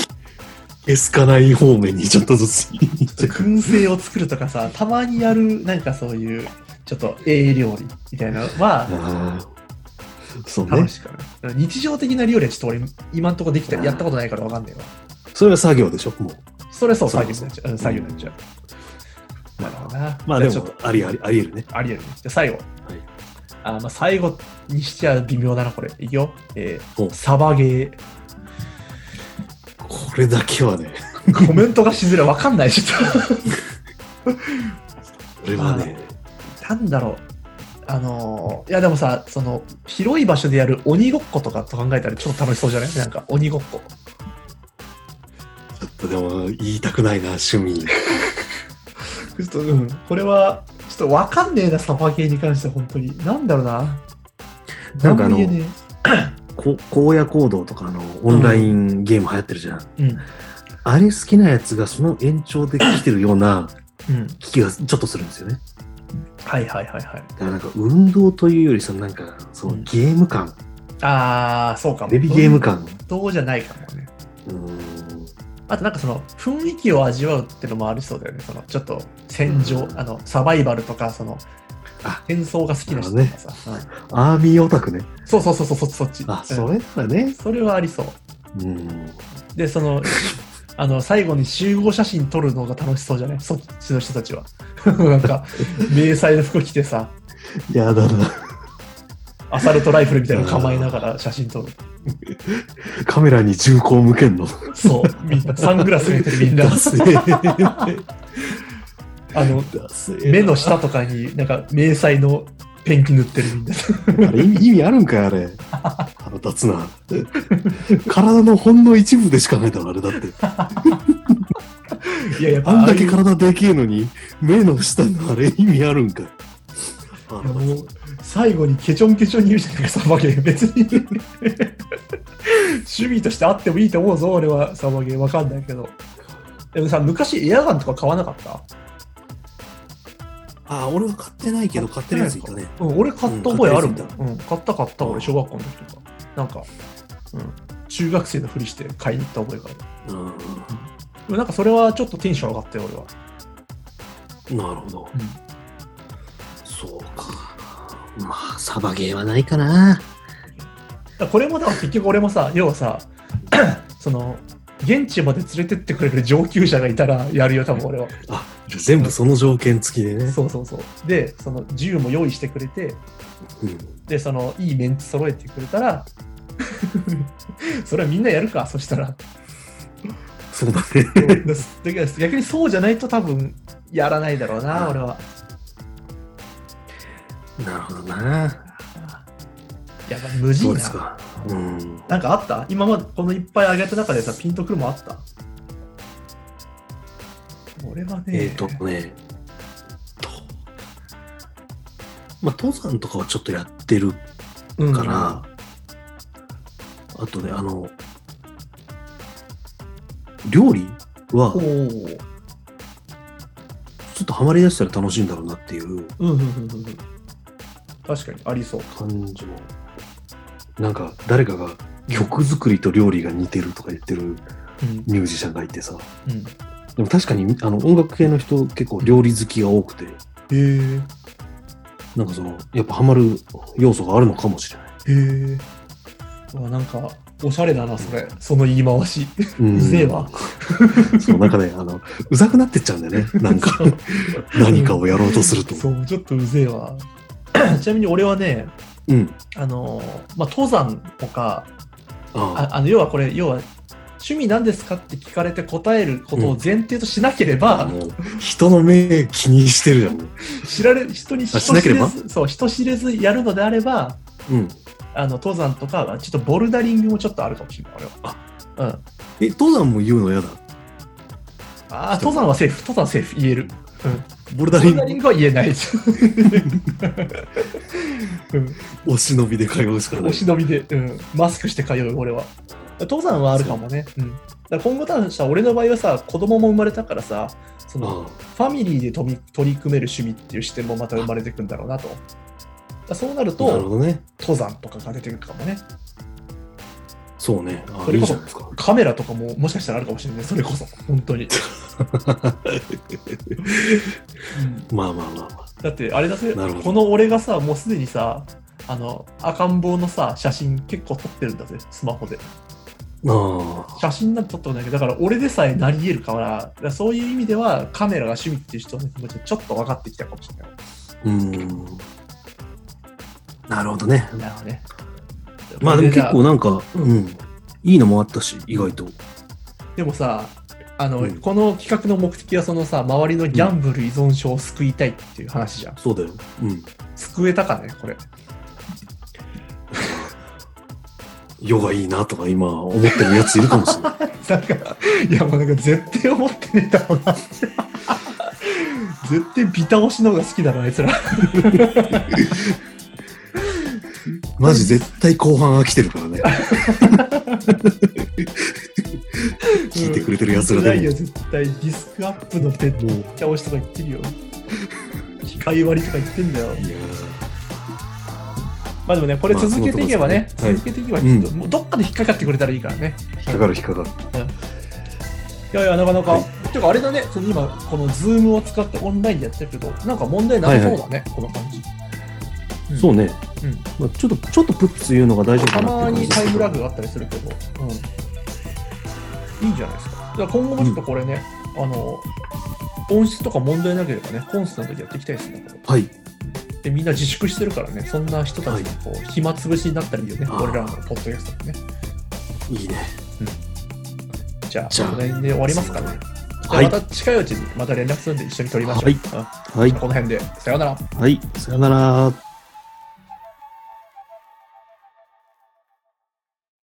エスカない方面にちょっとずつ。燻製を作るとかさ、たまにやる、なんかそういう、ちょっとええ料理みたいなのは、そうね。日常的な料理はちょっと俺、今んとこできたやったことないからわかんないわ。それは作業でしょ、もう。それそう、そう作業になっちゃう。うん作業になっちゃう。なるほどな。まあでじゃちょっと、もありあり、あり得るね。ありえるね。じゃあ最後。はいあまあ最後にしちゃ微妙だな、これ。いくよ。えおー、サバゲこれだけはね、ー。コメントがしづらい。わかんない。ちょっ [laughs] これはね、と。なんだろう。あのーいやでもさ、その、広い場所でやる鬼ごっことかと考えたらちょっと楽しそうじゃない？なんか、鬼ごっこ。ちょっとでも言いたくないな、趣味。ちょっと、うん。これは、ちょっとわかんねえな、サバゲーに関して、本当に。なんだろうな。なんかあのねこ荒野行動とかのオンラインゲーム流行ってるじゃん。えうん。あれ好きなやつがその延長で来てるようなうん。気がちょっとするんですよね。はいはいはいはい。だからなんか運動というよりさ、なんかそのうんゲーム感ああ、そうかも。デビゲーム感。どうじゃないかもね。うん。あとなんかその雰囲気を味わうってのもありそうだよね。そのちょっと戦場、うんあのサバイバルとか、そのあ戦争が好きな人とかさ。うんアーミーオタクね。そうそうそうそう、そそっち。あ、うんそれだね。それはありそう。うん。で、その、あの、最後に集合写真撮るのが楽しそうじゃない？そっちの人たちは。[laughs] なんか、迷彩の服着てさ、やだな。アサルトライフルみたいなの構えながら写真撮る。カメラに銃口向けんの？そう、みんな、サングラス見てるみんな。あの、目の下とかになんか迷彩のペンキ塗ってるみんな。あれ意味あるんかいあれ。腹立つな。体のほんの一部でしかないだろ、あれだって。いや、やっぱあんだけ体でけえのに、目の下のあれ意味あるんかい。ああの最後にケチョンケチョンに言うじゃないか、サバゲー。別に。趣味としてあってもいいと思うぞ、俺はサバゲー。わかんないけど。でもさ、昔エアガンとか買わなかった？あ、俺は買ってないけど、買ってるやついたね。うん、俺買った覚えあるもん。うんうん、買った買った、俺、小学校の時とか。なんか、うん、中学生のふりして買いに行った覚えがある。うんでもなんかそれはちょっとテンション上がったよ、俺は。なるほど。うんそうか。まあ、サバゲーはないかな。これもだから結局俺もさ、要はさ、[clears throat] その、現地まで連れてってくれる上級者がいたらやるよ、多分俺は。あ全部その条件付きでね。そうそうそう。で、その銃も用意してくれて、うんで、そのいいメンツ揃えてくれたら、[laughs] それはみんなやるか、そしたら。そうだね。だけど逆にそうじゃないと多分やらないだろうな、俺は。なるほどな。やっぱ無そ人な。うですか。うん。なんかあった？今までこのいっぱい上げた中でさ、ピンとくるもんあった？俺はね、えっ、とね、とまあ、登山とかはちょっとやってるうんから、あとね、あの、料理はちょっとハマりだしたら楽しいんだろうなっていううんうんうんうんうん確かにありそう。感じも。なんか誰かが曲作りと料理が似てるとか言ってるうんミュージシャンがいてさ。うん、でも確かにあの音楽系の人結構料理好きが多くて、へえ。なんかその、やっぱハマる要素があるのかもしれない。へえ。なんかおしゃれだなそれ。その言い回し。うぜえわ。[laughs] そう、なんかね、あの、うざくなってっちゃうんだよね。[laughs] なんか、[laughs] 何かをやろうとすると。そうちょっとうぜえわ。[clears throat] ちなみに俺はねうん。あのまあ登山とかあ。ああの要はこれ要は趣味なんですか？って聞かれて答えることを前提としなければ、う、人の目気にしてるじゃん。も知られ人に人知れずそう人知れずやるのであればううん。あの登山とかちょっとボルダリングもちょっとあるかもしれない俺は。うん。え、登山も言うの嫌だ？あー登山はセーフ。登山はセーフ。言える、うん、ボルダリング？リングは言えないです、[laughs] うん、お忍びで通うしかない。お忍びで、うん、マスクして通う俺は登山はあるかもね、う。ん、だから今後多分さ俺の場合はさ子供も生まれたからさそのあファミリーで取り取り組める趣味っていう視点もまた生まれてくんだろうなと。そうなるとね。登山とかが出てくるかもね。そうね。それこそいじゃないですか。カメラとかももしかしたらあるかもしれない。それこそ。本当に、う [laughs] んまあまあまあまあ。だってあれだぜ。この俺がさもうすでにさあの赤ん坊のさ写真結構撮ってるんだぜ。スマホで。あ写真なんて撮ってもないけどだから俺でさえなり得るからだからそういう意味ではカメラが趣味っていう人の気持ちちょっと分かってきたかもしれないあ。うん。なるほどね。なるほどねまあでも結構ななんか、うん。いいのもあったし、意外と。でもさあの、うんこの企画の目的はそのさ周りのギャンブル依存症を救いたいっていう話じゃん、そうだよ。うん。救えたかねこれヨガいいなとか今思ってるやついるかもしれない。[laughs] なんか、いやもうなんか絶対思ってねえだろうなって。絶対ビタ押しの方が好きだな、あいつら。マジ絶対後半飽きてるからね。聞いてくれてるやつらでも。絶対。ディスクアップのペットビタ押しとか言ってるよ。機械割りとか言ってんだよ。いやーまあでもね、これ続けていけばね、まあ続けていけば、うんちょっともうどっかで引っかかってくれたらいいからね。引っかかる引っかかる。いやいや、なかなか、はいてかあれだね、その今、この Zoom を使ってオンラインでやってるけど、なんか問題なさそうだね、この感じ。うんそうね。うんまあ、ちょっと、ちょっとプツッて言うのが大丈夫かなたまにタイムラグが。があったりするけど、うん、いいんじゃないですか。だから今後もちょっとこれね、あの、音質とか問題なければね、コンスタントでやっていきたいですね。はい。でみんな自粛してるからね、そんな人たちがこう、暇つぶしになったらいいよね、俺らのポッドキャストでね。いいね。じゃあ、じゃあこの辺で終わりますかね。はいまた近いうちにまた連絡するんで一緒に撮りましょう。はいうんはい。この辺で、さようなら。はい。さよなら。